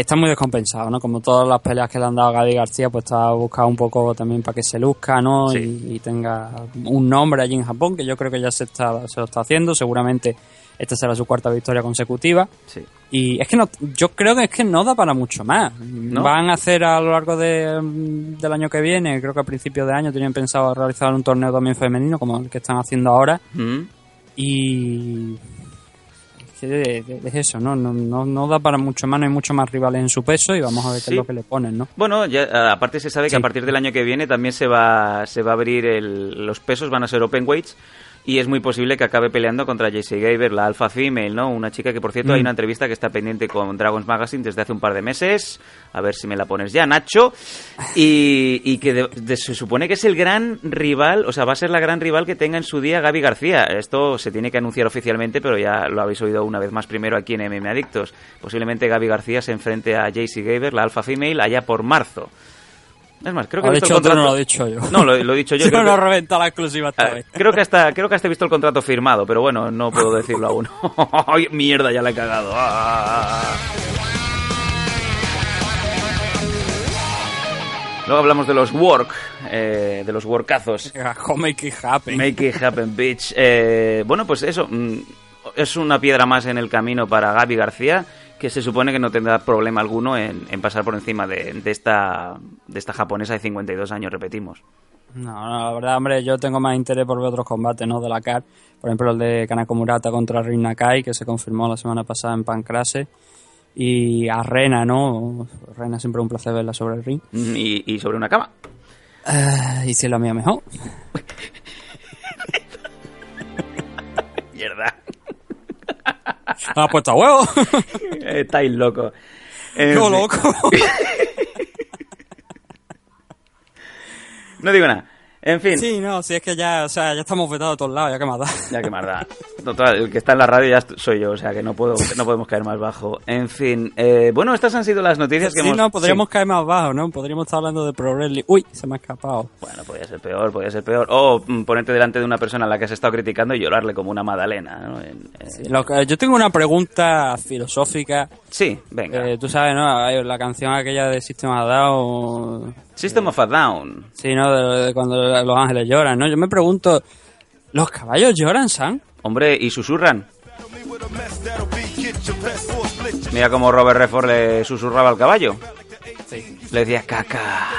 está muy descompensado, ¿no? Como todas las peleas que le han dado a Gaby García, pues está buscado un poco también para que se luzca, ¿no? Sí. Y, y tenga un nombre allí en Japón, que yo creo que ya se está se lo está haciendo, seguramente esta será su cuarta victoria consecutiva. sí. Y es que no, yo creo que es que no da para mucho más. Van a hacer a lo largo de, del año que viene, creo que a principios de año tenían pensado realizar un torneo también femenino, como el que están haciendo ahora. Mm. Y que es eso, ¿no? No, no, no da para mucho más, no hay mucho más rivales en su peso y vamos a ver qué Sí. es lo que le ponen, ¿no? Bueno, ya, aparte se sabe que Sí. a partir del año que viene también se va, se va a abrir el- los pesos, van a ser open weights y es muy posible que acabe peleando contra JC Gaber, la alfa female, ¿no? Una chica que, por cierto, Mm. hay una entrevista que está pendiente con Dragons Magazine desde hace un par de meses, a ver si me la pones ya, Nacho, y, y que de- de- se supone que es el gran rival, o sea, va a ser la gran rival que tenga en su día Gaby García. Esto se tiene que anunciar oficialmente, pero ya lo habéis oído una vez más primero aquí en MM Adictos. Posiblemente Gaby García se enfrente a JC Gaber, la alfa female, allá por marzo. Es más, creo que Lo he visto dicho el tú, no contrato- lo he dicho yo. No, lo, lo he dicho [laughs] yo. Yo no que- reventa la exclusiva Ah, creo que hasta creo que hasta he visto el contrato firmado, pero bueno, no puedo decirlo aún. [laughs] Ay, mierda, ya la he cagado. Ah. Luego hablamos de los work, eh, de los workazos. [laughs] Make it happen. Make it happen, bitch. Eh, bueno, pues eso. mm, Es una piedra más en el camino para Gaby García, que se supone que no tendrá problema alguno en, en pasar por encima de, de esta, de esta japonesa de 52 años, repetimos. No, no, la verdad, hombre, yo tengo más interés por ver otros combates, ¿no? De la CAR. Por ejemplo, el de Kanako Murata contra Rin Nakai, que se confirmó la semana pasada en Pancrase. Y a Rena, ¿no? Rena siempre un placer verla sobre el ring. Mm, Y, y sobre una cama. Ah, y si es la mía mejor. [laughs] Mierda. [laughs] Ah, puesto a huevo. [laughs] Estáis loco. En Yo fin. loco. No digo nada. En fin. Sí, no, si es que ya, o sea, ya estamos vetados a todos lados, ya que más da. Ya que más da. Total, el que está en la radio ya soy yo, o sea que no puedo, no podemos caer más bajo. En fin, eh, bueno, estas han sido las noticias que Sí, hemos. no, podríamos sí. caer más bajo, ¿no? Podríamos estar hablando de Pro Wrestling. Uy, se me ha escapado. Bueno, podría ser peor, podría ser peor. O mm, ponerte delante de una persona a la que has estado criticando y llorarle como una magdalena. ¿no? En- Sí, lo que- yo tengo una pregunta filosófica. sí, venga. Eh, tú sabes, ¿no? La canción aquella de System of a Down. System of a Down. Sí, ¿no? De, de cuando los ángeles lloran, ¿no? Yo me pregunto, ¿los caballos lloran, Sam? Hombre, y susurran. Mira cómo Robert Redford le susurraba al caballo. Le decía caca.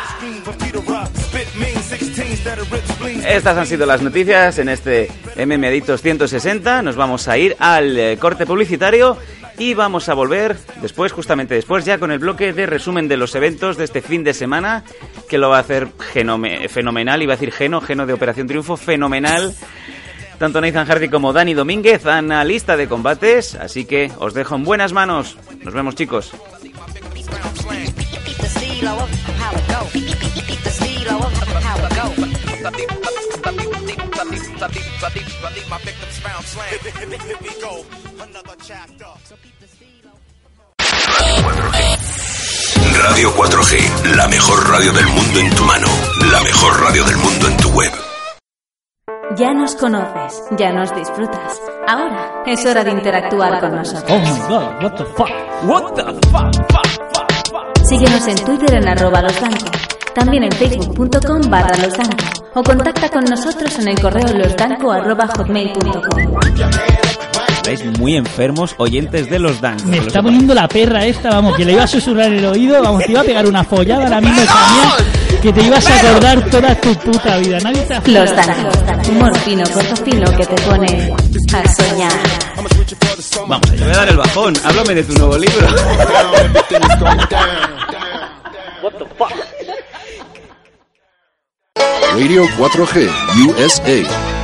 Estas han sido las noticias en este MM Adictos 160. Nos vamos a ir al eh, corte publicitario y vamos a volver después, justamente después, ya con el bloque de resumen de los eventos de este fin de semana, que lo va a hacer genome- fenomenal. Iba a decir geno, geno de Operación Triunfo, fenomenal. Tanto Nathan Hardy como Dani Domínguez, analista de combates. Así que os dejo en buenas manos. Nos vemos, chicos. [laughs] Radio 4G, la mejor radio del mundo en tu mano, la mejor radio del mundo en tu web. Ya nos conoces, ya nos disfrutas. Ahora es hora de interactuar con nosotros. Oh my god, what the fuck? What the fuck? Síguenos en Twitter en arroba losdanco, también en facebook.com barra losdanco o contacta con nosotros en el correo losdanco arroba hotmail.com. Estáis muy enfermos, oyentes de los Dan. Me está poniendo la perra esta, vamos, que le iba a susurrar el oído, vamos, te iba a pegar una follada ahora mismo también, que te ibas a acordar toda tu puta vida. Nadie te ha Los Danco, humor fino, corto fino que te pone a soñar. Vamos, te voy a dar el bajón. Háblame de tu nuevo libro. Radio 4G USA.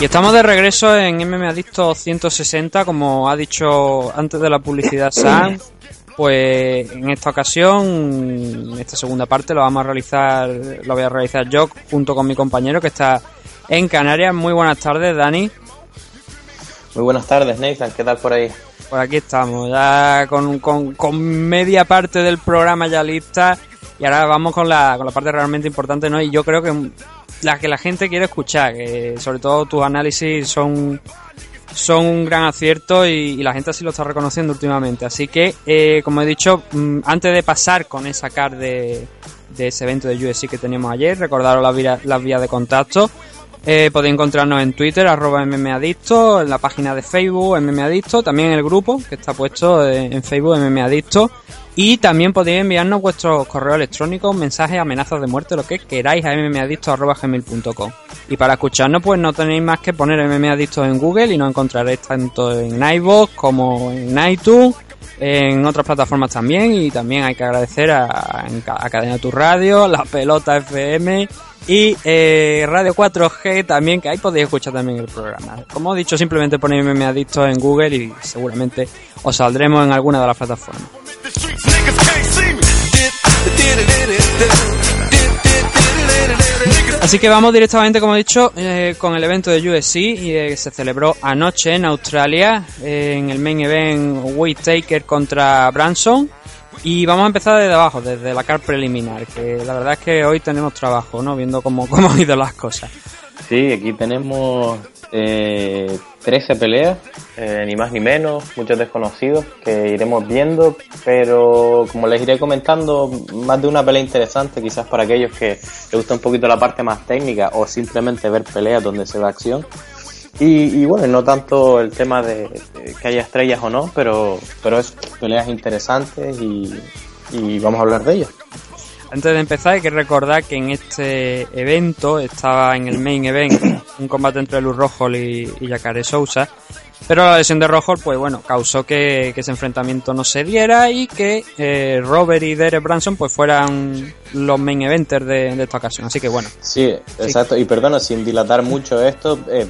Y estamos de regreso en MM Adicto 160, como ha dicho antes de la publicidad Sam. Pues en esta ocasión, esta segunda parte lo vamos a realizar, lo voy a realizar yo junto con mi compañero que está en Canarias. Muy buenas tardes, Dani. Muy buenas tardes, Nathan. ¿Qué tal por ahí? Pues aquí estamos, ya con, con, con media parte del programa ya lista. Y ahora vamos con la, con la parte realmente importante, ¿no? Y yo creo que la que la gente quiere escuchar, sobre todo tus análisis son, son un gran acierto y, la gente así lo está reconociendo últimamente. Así que, eh, como he dicho, mm, antes de pasar con esa card de, de ese evento de USC que teníamos ayer, recordaros las vías, las vías de contacto. Eh, podéis encontrarnos en Twitter, arroba mmadicto, en la página de Facebook, mmadicto, también en el grupo que está puesto en en Facebook, mmadicto. Y también podéis enviarnos vuestros correos electrónicos, mensajes, amenazas de muerte, lo que queráis a mmadicto.gmail.com. Y para escucharnos, pues no tenéis más que poner mmadicto en Google y nos encontraréis tanto en iVoox como en iTunes, en otras plataformas también. Y también hay que agradecer a, Cadena Tu Radio, La Pelota FM y eh, Radio 4G también, que ahí podéis escuchar también el programa. Como he dicho, simplemente ponéis me adicto en Google y seguramente os saldremos en alguna de las plataformas. Niggas can't see me. Así que vamos directamente, como he dicho, eh, con el evento de USC y, eh, que se celebró anoche en Australia, eh, en el main event Whittaker contra Branson. Y vamos a empezar desde abajo, desde la car preliminar, que la verdad es que hoy tenemos trabajo, ¿no? Viendo cómo, [laughs] cómo han ido las cosas. Sí, aquí tenemos eh, 13 peleas, eh, ni más ni menos, muchos desconocidos que iremos viendo, pero como les iré comentando, más de una pelea interesante, quizás para aquellos que les gusta un poquito la parte más técnica o simplemente ver peleas donde se da acción. Y, bueno, no tanto el tema de, que haya estrellas o no, pero, pero es peleas interesantes y vamos a hablar de ellas. Antes de empezar hay que recordar que en este evento estaba en el main event un combate entre Luz Rojo y, y Jacare Sousa. Pero la lesión de Rojo, pues bueno, causó que, ese enfrentamiento no se diera y que eh, Robert y Derek Branson pues fueran los main eventers de, de esta ocasión. Así que bueno. Sí, exacto. Y perdona, sin dilatar mucho esto, eh,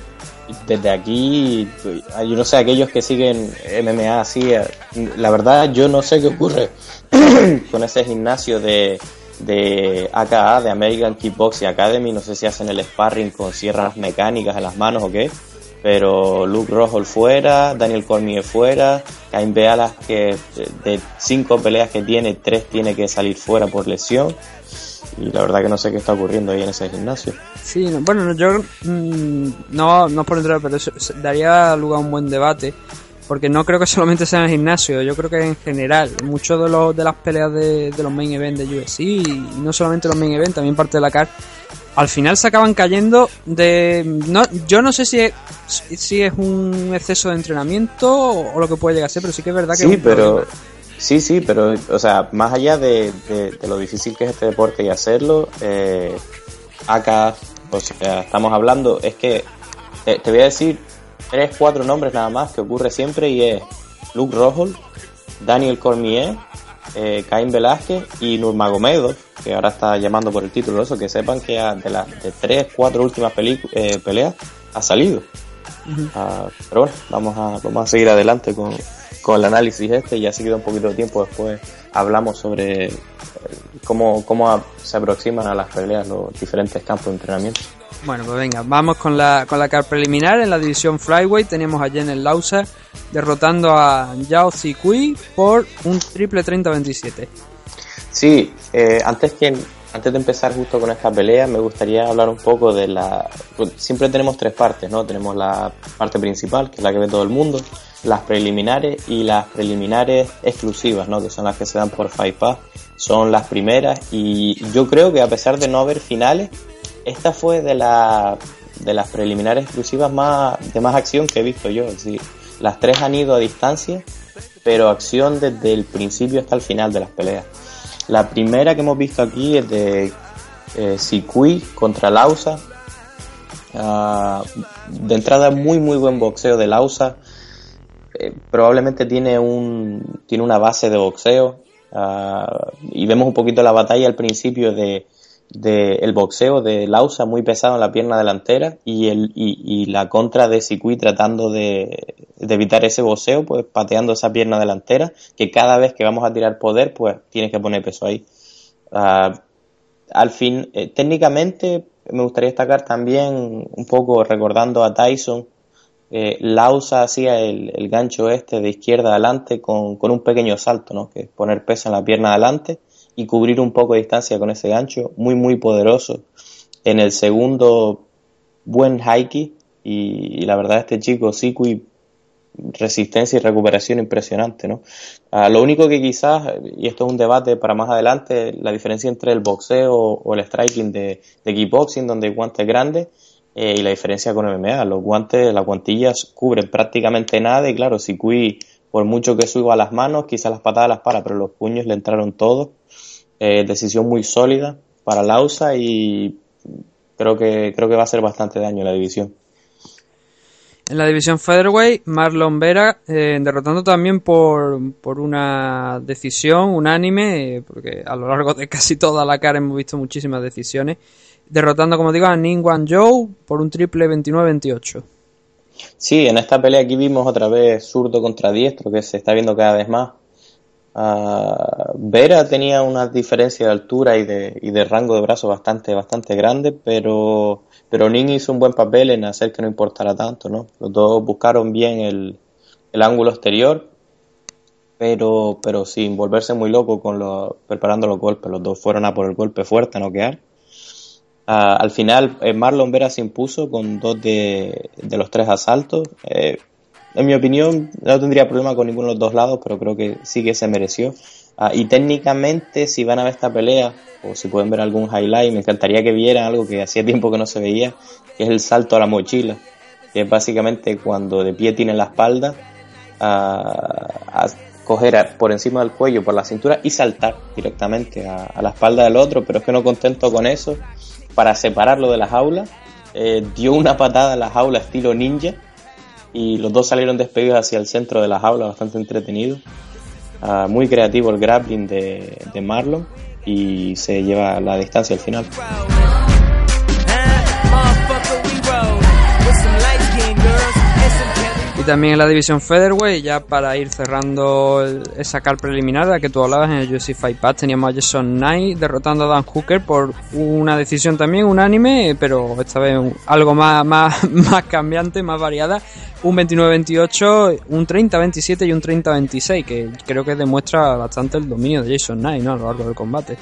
desde aquí, yo no sé, aquellos que siguen MMA así, eh, la verdad yo no sé qué ocurre [clears throat] con ese gimnasio de, de AKA, de American Kickboxing Academy, no sé si hacen el sparring con sierras mecánicas en las manos o qué, pero Luke Rojo fuera, Daniel Cormier fuera, Cain Bealas que de cinco peleas que tiene, tres tiene que salir fuera por lesión. Y la verdad que no sé qué está ocurriendo ahí en ese gimnasio. Sí, no, bueno, yo mmm, no, no por entrar, pero eso daría lugar a un buen debate. Porque no creo que solamente sea en el gimnasio, yo creo que en general, muchos de, los, de las peleas de, de los main event de UFC, y no solamente los main event, también parte de la CAR, al final se acaban cayendo de... No, yo no sé si es, si es un exceso de entrenamiento o, o lo que puede llegar a ser, pero sí que es verdad que... Sí, pero... Sí, sí, pero, o sea, más allá de, de- de lo difícil que es este deporte y hacerlo, eh, acá, o sea, estamos hablando, es que te, te voy a decir tres, cuatro nombres nada más que ocurre siempre y es Luke Rojo, Daniel Cormier, eh, Caín Velázquez y Nurmagomedov, que ahora está llamando por el título, eso, que sepan que de las de tres, cuatro últimas eh, peleas ha salido. Ah, pero bueno, vamos a, vamos a seguir adelante con, con el análisis este y ya se queda un poquito de tiempo después hablamos sobre eh, cómo, cómo se aproximan a las peleas los diferentes campos de entrenamiento. Bueno, pues venga, vamos con la, con la car preliminar. En la división Flyweight tenemos a Jenel Lausa derrotando a Yao Zikui por un triple 30-27. Sí, eh, antes que antes de empezar justo con esta pelea, me gustaría hablar un poco de la. pues, Siempre tenemos tres partes, ¿no? Tenemos la parte principal, que es la que ve todo el mundo, las preliminares y las preliminares exclusivas, ¿no? Que son las que se dan por Fight Pass. Son las primeras y yo creo que a pesar de no haber finales, esta fue de, la, de las preliminares exclusivas más de más acción que he visto yo. Decir, las tres han ido a distancia, pero acción desde el principio hasta el final de las peleas. La primera que hemos visto aquí es de eh, Sikui contra Lausa. Ah, de entrada muy muy buen boxeo de Lausa. Eh, probablemente tiene un tiene una base de boxeo Ah, y vemos un poquito la batalla al principio de, de el boxeo de Lausa muy pesado en la pierna delantera y el y, y la contra de Sikui tratando de, de evitar ese boxeo pues pateando esa pierna delantera que cada vez que vamos a tirar poder pues tienes que poner peso ahí Ah, al fin eh, técnicamente me gustaría destacar también un poco recordando a Tyson eh, Lausa hacía el, el gancho este de izquierda adelante con, con un pequeño salto, ¿no? Que es poner peso en la pierna adelante y cubrir un poco de distancia con ese gancho, muy muy poderoso. En el segundo, buen hikey y, y la verdad este chico Sikui resistencia y recuperación impresionante, ¿no? Ah, lo único que quizás, y esto es un debate para más adelante, la diferencia entre el boxeo o el striking de, de kickboxing, donde hay guantes grandes, eh, y la diferencia con MMA. Los guantes, las guantillas cubren prácticamente nada y claro, si Kui, por mucho que suba las manos, quizás las patadas las para, pero los puños le entraron todos. Eh, decisión muy sólida para Lausa y creo que, creo que va a hacer bastante daño en la división. En la división Featherweight, Marlon Vera eh, derrotando también por, por una decisión unánime, eh, porque a lo largo de casi toda la cara hemos visto muchísimas decisiones, derrotando, como digo, a Ning Wan Zhou por un triple 29-28. Sí, en esta pelea aquí vimos otra vez zurdo contra diestro, que se está viendo cada vez más. Ah, Vera tenía una diferencia de altura y de, y de rango de brazo bastante, bastante grande, pero, pero Ning hizo un buen papel en hacer que no importara tanto, ¿no? Los dos buscaron bien el, el ángulo exterior, pero, pero sin volverse muy loco con los, preparando los golpes. Los dos fueron a por el golpe fuerte, a noquear. Ah, al final, eh, Marlon Vera se impuso con dos de, los tres asaltos. Eh, en mi opinión, no tendría problema con ninguno de los dos lados, pero creo que sí que se mereció. Ah, y técnicamente, si van a ver esta pelea, o si pueden ver algún highlight, me encantaría que vieran algo que hacía tiempo que no se veía, que es el salto a la mochila, que es básicamente cuando de pie tiene la espalda, a, a coger por encima del cuello, por la cintura y saltar directamente a, a la espalda del otro, pero es que no contento con eso, para separarlo de la jaula, eh, dio una patada a la jaula estilo ninja y los dos salieron despedidos hacia el centro de la jaula, bastante entretenido. Ah, muy creativo el grappling de, de Marlon y se lleva la distancia al final. Y también en la división Featherweight, ya para ir cerrando esa car preliminar de la que tú hablabas en el UFC Fight Pass, teníamos a Jason Knight derrotando a Dan Hooker por una decisión también unánime, pero esta vez algo más, más, [laughs] más cambiante, más variada. Un 29-28, un 30-27 y un 30-26, que creo que demuestra bastante el dominio de Jason Knight ¿no? a lo largo del combate.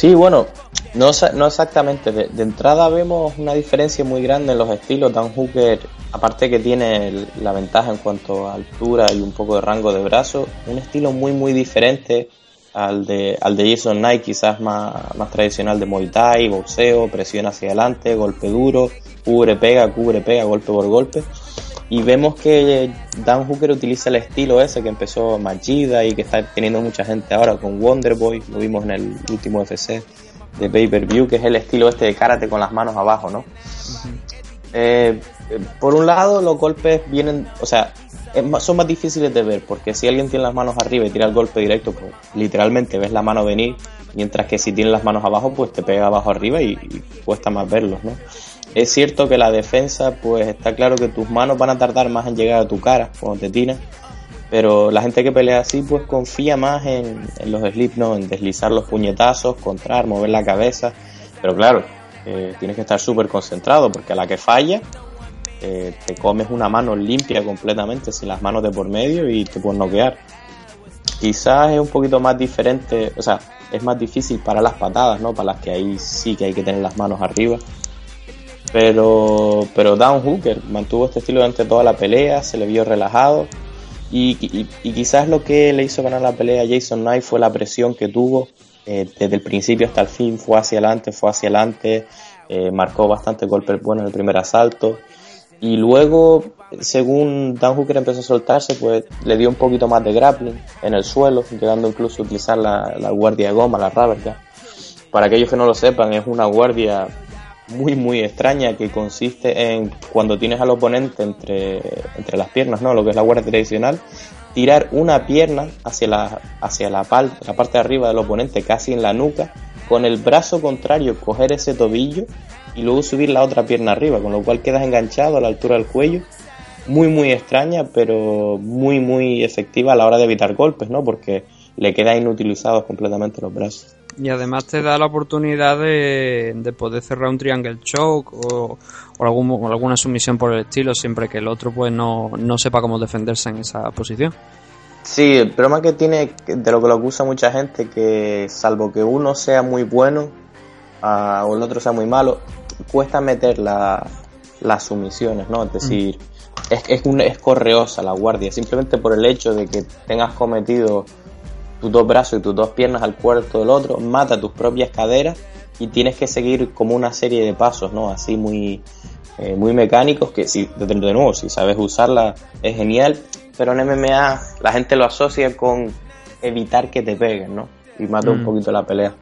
Sí, bueno, no, no exactamente. De, entrada vemos una diferencia muy grande en los estilos. Dan Hooker, aparte que tiene la ventaja en cuanto a altura y un poco de rango de brazo, un estilo muy muy diferente al de, al de Jason Knight, quizás más, más tradicional de Muay Thai, boxeo, presión hacia adelante, golpe duro, cubre, pega, cubre, pega, golpe por golpe. Y vemos que Dan Hooker utiliza el estilo ese que empezó Magida y que está teniendo mucha gente ahora con Wonderboy, lo vimos en el último FC de Pay Per View, que es el estilo este de karate con las manos abajo, ¿no? Eh, por un lado, los golpes vienen, o sea, son más difíciles de ver, porque si alguien tiene las manos arriba y tira el golpe directo, pues literalmente ves la mano venir, mientras que si tiene las manos abajo, pues te pega abajo arriba y, y cuesta más verlos, ¿no? Es cierto que la defensa, pues está claro que tus manos van a tardar más en llegar a tu cara cuando te tiras, pero la gente que pelea así, pues confía más en, los slips, ¿no? En deslizar los puñetazos, contrar, mover la cabeza, pero claro, eh, tienes que estar súper concentrado porque a la que falla, eh, te comes una mano limpia completamente, sin las manos de por medio y te puedes noquear. Quizás es un poquito más diferente, o sea, es más difícil para las patadas, ¿no? Para las que ahí sí que hay que tener las manos arriba pero, pero Down Hooker mantuvo este estilo durante toda la pelea, se le vio relajado. Y, quizás lo que le hizo ganar la pelea a Jason Knight fue la presión que tuvo eh, desde el principio hasta el fin. Fue hacia adelante, fue hacia adelante, eh, marcó bastante golpes buenos en el primer asalto. Y luego, según Dan Hooker empezó a soltarse, pues le dio un poquito más de grappling en el suelo, llegando incluso a utilizar la, la guardia de goma, la rubber Para aquellos que no lo sepan, es una guardia muy muy extraña que consiste en cuando tienes al oponente entre, entre las piernas, ¿no? Lo que es la guardia tradicional, tirar una pierna hacia la hacia la, la parte de arriba del oponente, casi en la nuca, con el brazo contrario coger ese tobillo y luego subir la otra pierna arriba, con lo cual quedas enganchado a la altura del cuello. Muy muy extraña, pero muy muy efectiva a la hora de evitar golpes, ¿no? Porque le quedan inutilizados completamente los brazos. Y además te da la oportunidad de, poder cerrar un triangle choke o, o, alguna sumisión por el estilo, siempre que el otro pues no, sepa cómo defenderse en esa posición. Sí, el problema que tiene, de lo que lo acusa mucha gente, que salvo que uno sea muy bueno uh, o el otro sea muy malo, cuesta meter la, las sumisiones, ¿no? Es decir, es, es, es correosa la guardia, simplemente por el hecho de que tengas cometido tus dos brazos y tus dos piernas al cuerpo del otro, mata tus propias caderas y tienes que seguir como una serie de pasos, ¿no? Así muy, eh, muy mecánicos que si, de, nuevo, si sabes usarla es genial, pero en MMA la gente lo asocia con evitar que te peguen, ¿no? Y mata un mm. poquito la pelea.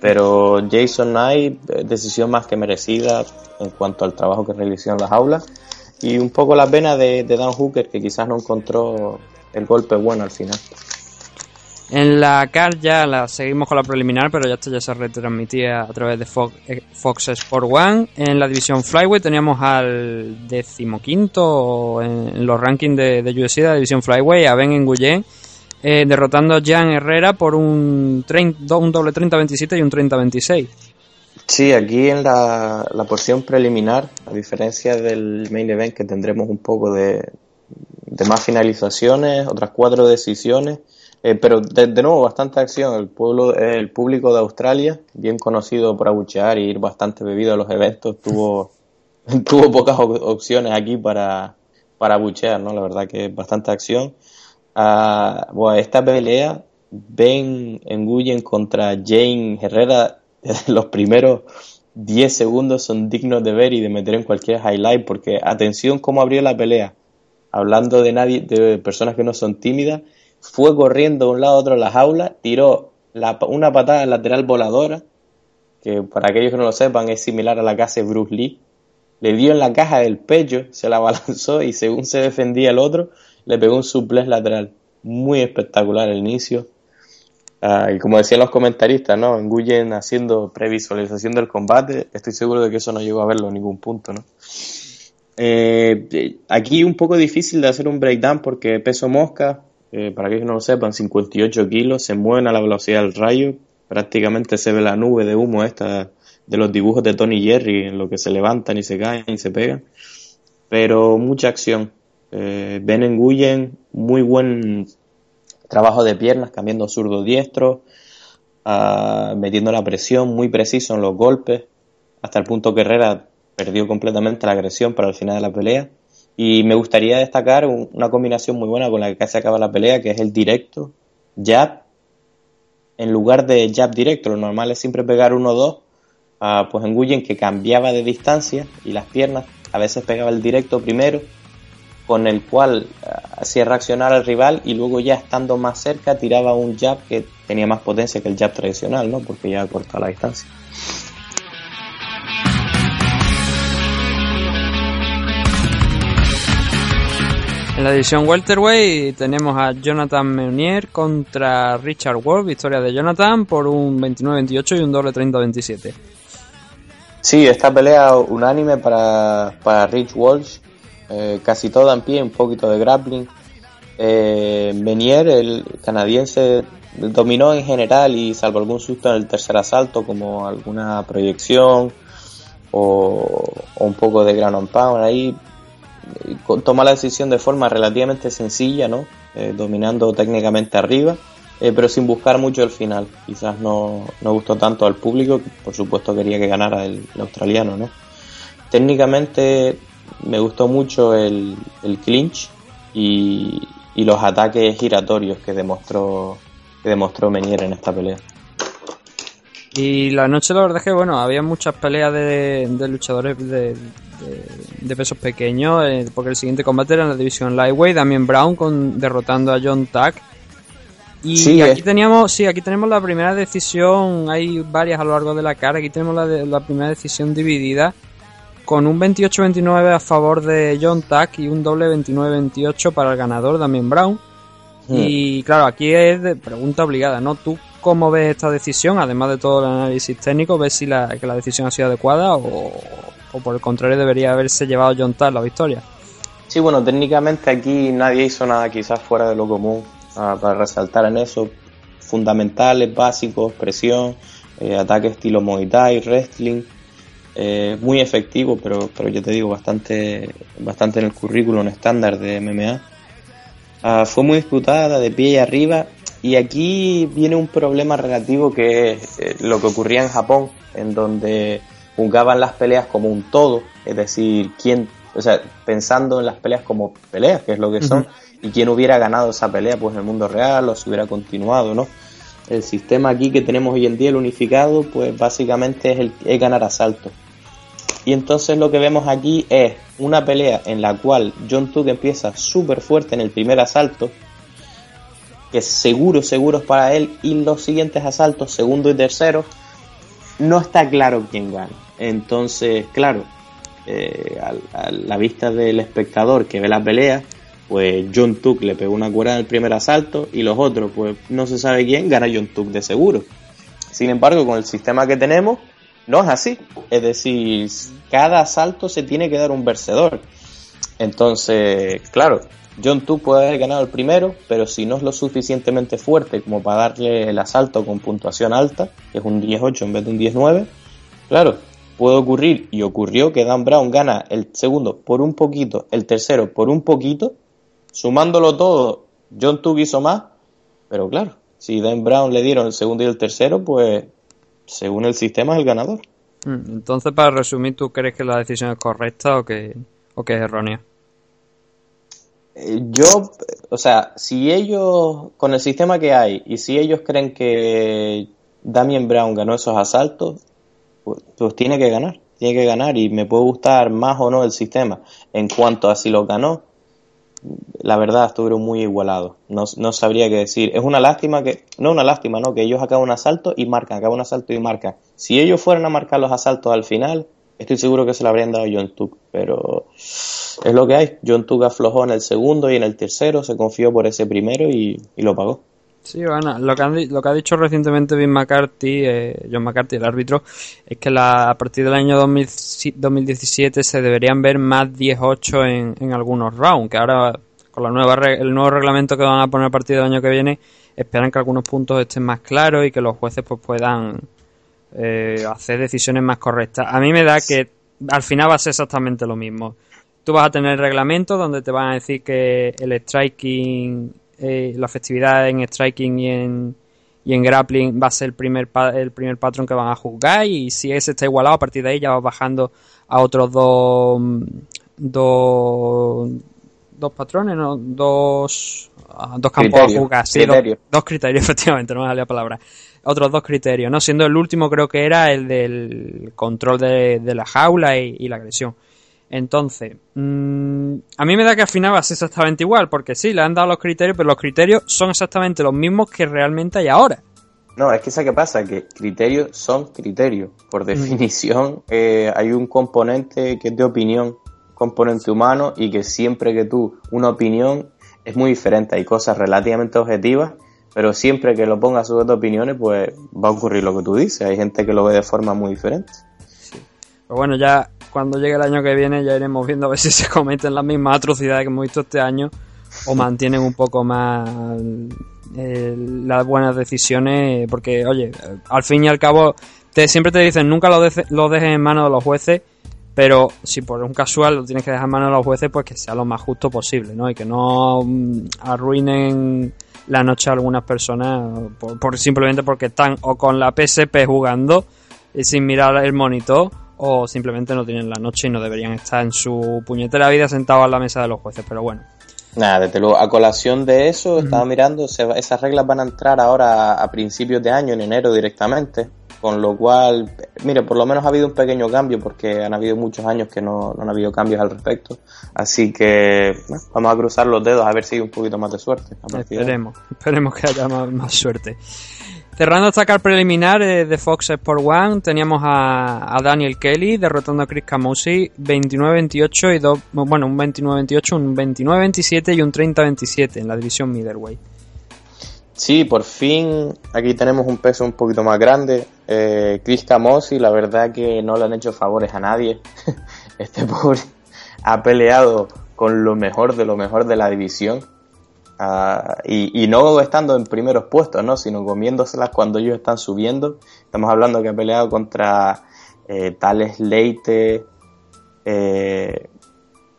Pero Jason Knight, eh, decisión más que merecida en cuanto al trabajo que realizó en las aulas. Y un poco la pena de, de Dan Hooker, que quizás no encontró el golpe bueno al final. En la CAR ya la seguimos con la preliminar, pero ya esto ya se retransmitía a través de Fox, eh, Fox Sport One. En la división Flyweight teníamos al decimoquinto en, los rankings de, de UFC de la división Flyweight, a Ben Nguyen, eh, derrotando a Jan Herrera por un, un doble 30-27 y un 30-26. Sí, aquí en la, la porción preliminar, a diferencia del main event que tendremos un poco de, de más finalizaciones, otras cuatro decisiones, eh, pero de, nuevo, bastante acción. El pueblo, el público de Australia, bien conocido por abuchear y ir bastante bebido a los eventos, tuvo, [laughs] tuvo pocas opciones aquí para, para abuchear, ¿no? La verdad que bastante acción. Bueno, esta pelea, Ben Nguyen contra Jane Herrera, [laughs] los primeros 10 segundos son dignos de ver y de meter en cualquier highlight, porque atención cómo abrió la pelea. Hablando de nadie, de personas que no son tímidas, fue corriendo de un lado a otro la jaula, tiró una patada lateral voladora, que para aquellos que no lo sepan es similar a la que hace Bruce Lee, le dio en la caja del pecho, se la [laughs] balanzó y según se defendía el otro, le pegó un suplex lateral. Muy espectacular el inicio. Ah, y como decían los comentaristas, ¿no? Nguyen haciendo previsualización del combate, estoy seguro de que eso no llegó a verlo en ningún punto, ¿no? Eh, aquí un poco difícil de hacer un breakdown porque peso mosca, eh, para que no lo sepan, 58 kilos, se mueven a la velocidad del rayo, prácticamente se ve la nube de humo esta de los dibujos de Tony Jerry, en lo que se levantan y se caen y se pegan, pero mucha acción. Eh, ben Nguyen, muy buen trabajo de piernas, cambiando zurdo-diestro, ah, metiendo la presión, muy preciso en los golpes, hasta el punto que Herrera perdió completamente la agresión para el final de la pelea. Y me gustaría destacar una combinación muy buena con la que casi acaba la pelea, que es el directo, jab, en lugar de jab directo. Lo normal es siempre pegar uno o dos, uh, pues en Guyen que cambiaba de distancia y las piernas, a veces pegaba el directo primero, con el cual eh, hacía reaccionar al rival y luego ya estando más cerca tiraba un jab que tenía más potencia que el jab tradicional, ¿no? Porque ya corta la distancia. En la división welterweight tenemos a Jonathan Meunier contra Richard Wolf, victoria de Jonathan por un 29-28 y un doble 30-27. Sí, esta pelea unánime para, para Rich Walsh, eh, casi toda en pie, un poquito de grappling. Eh, Menier, el canadiense, dominó en general y salvo algún susto en el tercer asalto, como alguna proyección o, o un poco de ground and pound ahí, toma la decisión de forma relativamente sencilla, ¿no? Eh, dominando técnicamente arriba, eh, pero sin buscar mucho el final. Quizás no, no, gustó tanto al público, por supuesto quería que ganara el, australiano, ¿no? Técnicamente me gustó mucho el, el clinch y, y, los ataques giratorios que demostró, que demostró Menier en esta pelea. Y la noche, la verdad es que, bueno, había muchas peleas de, de luchadores de, de, de, pesos pequeños, eh, porque el siguiente combate era en la división Lightweight, Damien Brown con, derrotando a John Tack. Y Sí, aquí eh. teníamos, sí, aquí tenemos la primera decisión, hay varias a lo largo de la cara, aquí tenemos la, de- la primera decisión dividida, con un 28-29 a favor de John Tack y un doble 29-28 para el ganador, Damien Brown. Hmm. Y claro, aquí es de pregunta obligada, ¿no? ¿Tú cómo ves esta decisión? Además de todo el análisis técnico, ¿ves si la, que la decisión ha sido adecuada o, o por el contrario debería haberse llevado John Tack la victoria? Sí, bueno, técnicamente aquí nadie hizo nada quizás fuera de lo común para resaltar en eso. Fundamentales, básicos, presión, eh, ataque estilo Muay Thai, wrestling. eh, muy efectivo, pero, pero yo te digo, bastante, bastante en el currículum estándar de MMA. Ah, fue muy disputada de pie y arriba. Y aquí viene un problema relativo que es eh, lo que ocurría en Japón, en donde jugaban las peleas como un todo, es decir, quién, o sea, pensando en las peleas como peleas, que es lo que son, y quién hubiera ganado esa pelea pues en el mundo real o si hubiera continuado, ¿no? El sistema aquí que tenemos hoy en día, el unificado, pues básicamente es, el, es ganar asalto. Y entonces lo que vemos aquí es una pelea en la cual John Tuck empieza súper fuerte en el primer asalto, que seguro, seguro para él, y los siguientes asaltos, segundo y tercero, no está claro quién gana. Entonces, claro, eh, a, a la vista del espectador que ve la pelea, pues John Tuck le pegó una cuerda en el primer asalto y los otros, pues no se sabe quién, gana John Tuck de seguro. Sin embargo, con el sistema que tenemos, no es así. Es decir, cada asalto se tiene que dar un vencedor. Entonces, claro, John Tuck puede haber ganado el primero, pero si no es lo suficientemente fuerte como para darle el asalto con puntuación alta, que es un 10-8 en vez de un 10-9, claro, puede ocurrir, y ocurrió que Dan Brown gana el segundo por un poquito, el tercero por un poquito, sumándolo todo, John Tuck hizo más, pero claro, si Dan Brown le dieron el segundo y el tercero, pues según el sistema es el ganador. Mm, Entonces, para resumir, ¿tú crees que la decisión es correcta o que, o que es errónea? Eh, Yo, o sea, si ellos, con el sistema que hay, y si ellos creen que Damien Brown ganó esos asaltos, pues, pues tiene que ganar, tiene que ganar, y me puede gustar más o no el sistema. En cuanto a si lo ganó, la verdad estuvieron muy igualados. No, no sabría qué decir. Es una lástima que, no una lástima, no, que ellos acaban un asalto y marcan, acaban un asalto y marcan. Si ellos fueran a marcar los asaltos al final, estoy seguro que se lo habrían dado a John Tuck, pero es lo que hay. John Tuck aflojó en el segundo y en el tercero, se confió por ese primero y, y lo pagó. Sí, bueno, lo que, ha dicho recientemente Vince McCarthy, eh, John McCarthy, el árbitro, es que la, a partir del año 2000 si- 2017 se deberían ver más 10-8 en, algunos rounds, que ahora con la nueva el nuevo reglamento que van a poner a partir del año que viene, esperan que algunos puntos estén más claros y que los jueces pues puedan eh, hacer decisiones más correctas. A mí me da que al final va a ser exactamente lo mismo. Tú vas a tener reglamentos donde te van a decir que el striking, eh, la festividad en striking y en, y en grappling va a ser el primer, el primer patrón que van a juzgar y si ese está igualado a partir de ahí ya vas bajando a otros dos, dos, dos patrones, ¿no? dos, ah, dos campos a Criterios, jugar. Sí, dos, criterios. dos criterios, [laughs] efectivamente, no me salía la palabra. Otros dos criterios, ¿no? Siendo el último creo que era el del control de, de la jaula y, y la agresión. Entonces, mm, a mí me da que al final va a ser exactamente igual, porque sí, le han dado los criterios, pero los criterios son exactamente los mismos que realmente hay ahora. No, es que ¿sabes qué pasa? Que criterios son criterios. Por definición, eh, hay un componente que es de opinión, componente humano, y que siempre que tú, una opinión es muy diferente. Hay cosas relativamente objetivas, pero siempre que lo pongas sobre tus opiniones, pues va a ocurrir lo que tú dices. Hay gente que lo ve de forma muy diferente. Pero bueno, ya cuando llegue el año que viene ya iremos viendo a ver si se cometen las mismas atrocidades que hemos visto este año o mantienen un poco más eh, las buenas decisiones, porque oye, al fin y al cabo te, siempre te dicen nunca lo, dejes en manos de los jueces, pero si por un casual lo tienes que dejar en manos de los jueces, pues que sea lo más justo posible, ¿no? Y que no mm, arruinen la noche a algunas personas por, simplemente porque están o con la PSP jugando y sin mirar el monitor o simplemente no tienen la noche y no deberían estar en su puñetera vida sentados a la mesa de los jueces, pero bueno. Nada, desde luego, a colación de eso, estaba mirando, esas reglas van a entrar ahora a, principios de año, en enero directamente, con lo cual, mire, por lo menos ha habido un pequeño cambio, porque han habido muchos años que no, no han habido cambios al respecto, así que vamos a cruzar los dedos a ver si hay un poquito más de suerte. Esperemos, [laughs] esperemos que haya más suerte. Cerrando esta car preliminar eh, de Fox Sport One, teníamos a, Daniel Kelly derrotando a Chris Camusi 29-28 y dos, bueno, un 29-28, un 29-27 y un 30-27 en la división middleweight. Sí, por fin aquí tenemos un peso un poquito más grande. Eh, Chris Camosi, la verdad que no le han hecho favores a nadie. [laughs] este pobre ha peleado con lo mejor de lo mejor de la división Ah, y, no estando en primeros puestos, ¿no? sino comiéndoselas cuando ellos están subiendo. Estamos hablando que ha peleado contra eh, Tales Leite, eh,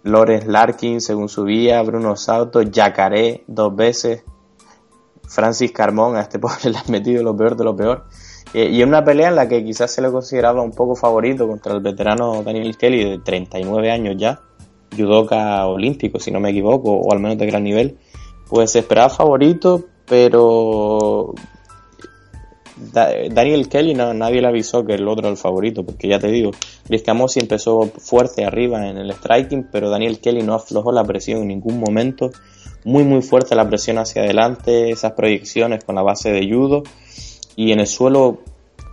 Larkin, según subía, Bruno Sauto, Yacaré dos veces, Francis Carmón, a este [laughs] pobre le han metido lo peor de lo peor. y en una pelea en la que quizás se le consideraba un poco favorito contra el veterano Daniel Kelly de 39 años ya, judoka olímpico, si no me equivoco, o al menos de gran nivel pues se esperaba favorito, pero Daniel Kelly nadie le avisó que el otro era el favorito, porque ya te digo, Chris empezó fuerte arriba en el striking, pero Daniel Kelly no aflojó la presión en ningún momento. Muy muy fuerte la presión hacia adelante, esas proyecciones con la base de judo y en el suelo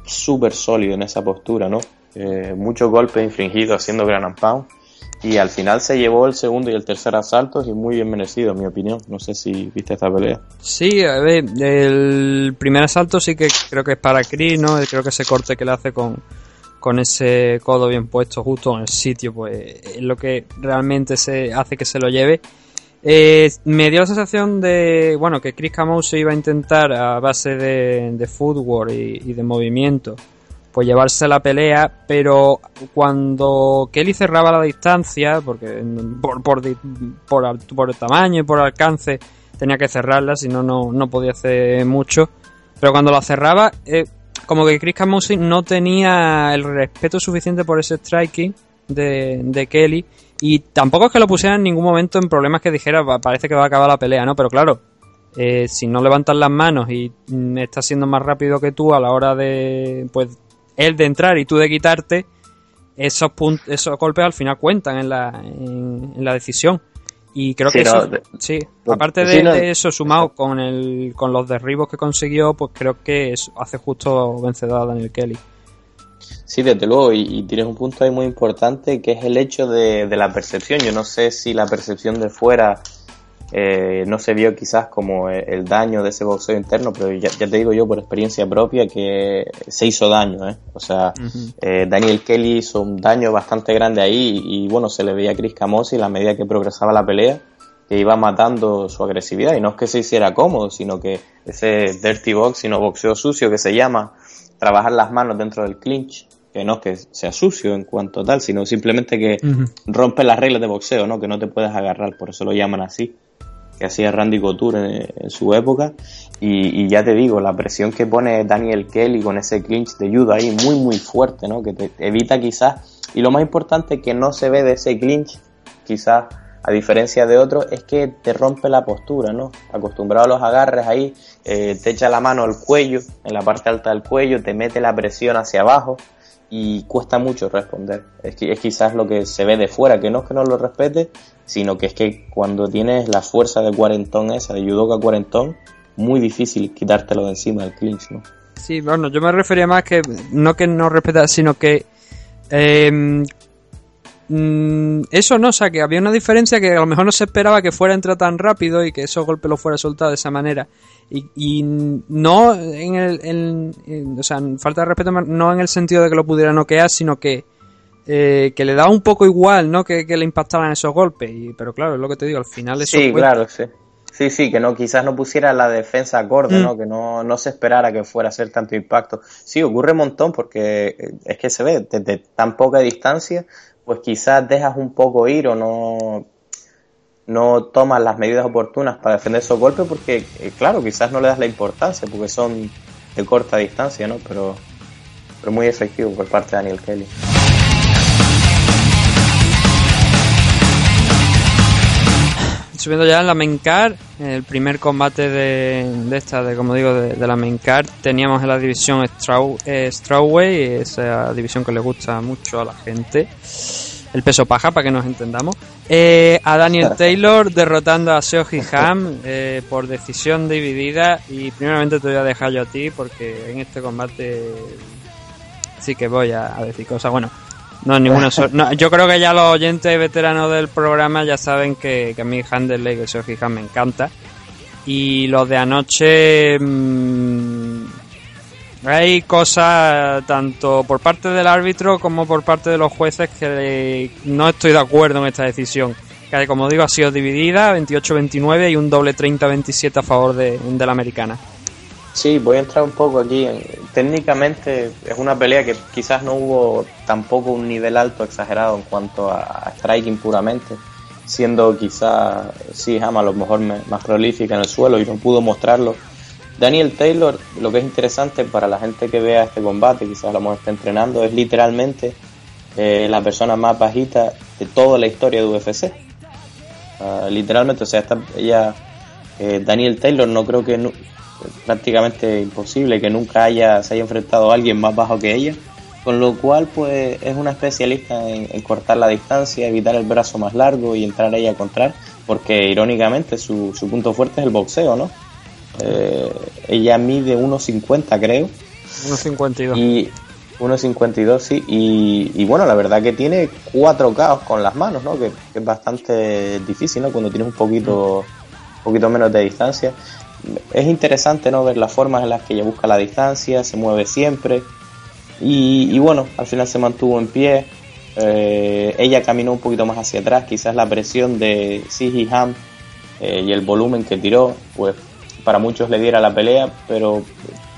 súper sólido en esa postura, ¿no? Eh, muchos golpes infringidos haciendo gran and y al final se llevó el segundo y el tercer asalto y muy bien merecido, en mi opinión. No sé si viste esta pelea. Sí, a ver, el primer asalto sí que creo que es para Chris, ¿no? Creo que ese corte que le hace con, con ese codo bien puesto justo en el sitio, pues es lo que realmente se hace que se lo lleve. Eh, me dio la sensación de, bueno, que Chris Camou se iba a intentar a base de, de footwork y de movimiento pues llevarse la pelea, pero cuando Kelly cerraba la distancia, porque por, por, por, el tamaño y por alcance tenía que cerrarla, si no, no podía hacer mucho, pero cuando la cerraba, eh, como que Chris Camusi no tenía el respeto suficiente por ese striking de, de Kelly, y tampoco es que lo pusiera en ningún momento en problemas que dijera, parece que va a acabar la pelea, ¿no? Pero claro, eh, si no levantas las manos y mm, estás siendo más rápido que tú a la hora de pues el de entrar y tú de quitarte, esos, puntos, esos golpes al final cuentan en la, en, la decisión. Y creo que eso, sí, aparte de, eso, sumado con, el, con los derribos que consiguió, pues creo que hace justo vencedor a Daniel Kelly. Sí, desde luego, y, tienes un punto ahí muy importante que es el hecho de, de, la percepción. Yo no sé si la percepción de fuera eh, no se vio quizás como el, daño de ese boxeo interno, pero ya, te digo yo por experiencia propia que se hizo daño, ¿eh? O sea, eh, Daniel Kelly hizo un daño bastante grande ahí y, bueno, se le veía a Chris Camosi a la medida que progresaba la pelea que iba matando su agresividad y no es que se hiciera cómodo, sino que ese dirty box, sino boxeo sucio que se llama, trabajar las manos dentro del clinch, que no es que sea sucio en cuanto tal, sino simplemente que rompe las reglas de boxeo, ¿no? Que no te puedes agarrar, por eso lo llaman así que hacía Randy Couture en, su época. Y, ya te digo, la presión que pone Daniel Kelly con ese clinch de judo ahí muy muy fuerte, ¿no? Que te evita quizás, y lo más importante que no se ve de ese clinch, quizás a diferencia de otros, es que te rompe la postura, ¿no? Acostumbrado a los agarres ahí, eh, te echa la mano al cuello, en la parte alta del cuello, te mete la presión hacia abajo y cuesta mucho responder. Es, que- es quizás lo que se ve de fuera, que no es que no lo respete, sino que es que cuando tienes la fuerza de cuarentón esa, de judoka cuarentón, muy difícil quitártelo de encima del clinch, ¿no? Sí, bueno, yo me refería más que no que no respetara, sino que eh, mm, eso no, o sea, que había una diferencia que a lo mejor no se esperaba que fuera a entrar tan rápido y que esos golpes los fuera a soltar de esa manera. Y, y no en el, en- en- o sea, falta de respeto, no en el sentido de que lo pudiera noquear, sino que eh, que le daba un poco igual, ¿no? Que, que le impactaran esos golpes. Y, pero claro, es lo que te digo, al final eso Sí, cuenta. claro, sí. Sí, sí, que no, quizás no pusiera la defensa acorde, Mm. ¿no? Que no, no se esperara que fuera a hacer tanto impacto. Sí, ocurre un montón porque eh, es que se ve desde tan poca distancia, pues quizás dejas un poco ir o no, no tomas las medidas oportunas para defender esos golpes porque, eh, claro, quizás no le das la importancia porque son de corta distancia, ¿no? Pero, pero muy efectivo por parte de Daniel Kelly. Subiendo ya en la main card, el primer combate de, de esta, de como digo, de, de la main card, teníamos en la división Straw, eh, Strawway, esa división que le gusta mucho a la gente. El peso paja, para que nos entendamos. Eh, a Daniel Taylor derrotando a Seoji Ham eh, por decisión dividida. Y primeramente te voy a dejar yo a ti, porque en este combate sí que voy a, a decir cosas. Bueno, no ninguna [laughs] no, Yo creo que ya los oyentes veteranos del programa ya saben que, que a mí Handerley y Sergio Han me encanta. Y los de anoche. mm, hay cosas tanto por parte del árbitro como por parte de los jueces que no estoy de acuerdo en esta decisión. Que como digo ha sido dividida 28-29 y un doble 30-27 a favor de, la americana. Sí, voy a entrar un poco aquí. en- Técnicamente es una pelea que quizás no hubo tampoco un nivel alto exagerado en cuanto a, striking puramente, siendo quizás sí Hama a lo mejor me- más prolífica en el suelo y no pudo mostrarlo. Daniel Taylor, lo que es interesante para la gente que vea este combate, quizás lo está entrenando, es literalmente eh, la persona más bajita de toda la historia de UFC. Ah, literalmente, o sea, esta- ella, eh, Daniel Taylor, no creo que nu- prácticamente imposible que nunca haya se haya enfrentado a alguien más bajo que ella, con lo cual pues es una especialista en, en cortar la distancia, evitar el brazo más largo y entrar ella a contrar, porque irónicamente su, su punto fuerte es el boxeo, ¿no? Eh, ella mide 1.50 creo. 1.52. y 1.52 sí. Y, y bueno la verdad que tiene cuatro caos con las manos no que, que es bastante difícil no cuando tienes un poquito un poquito menos de distancia. Es interesante no ver las formas en las que ella busca la distancia se mueve siempre. Y, y bueno al final se mantuvo en pie. Eh, ella caminó un poquito más hacia atrás. Quizás la presión de Siji Ham eh, y el volumen que tiró pues para muchos le diera la pelea pero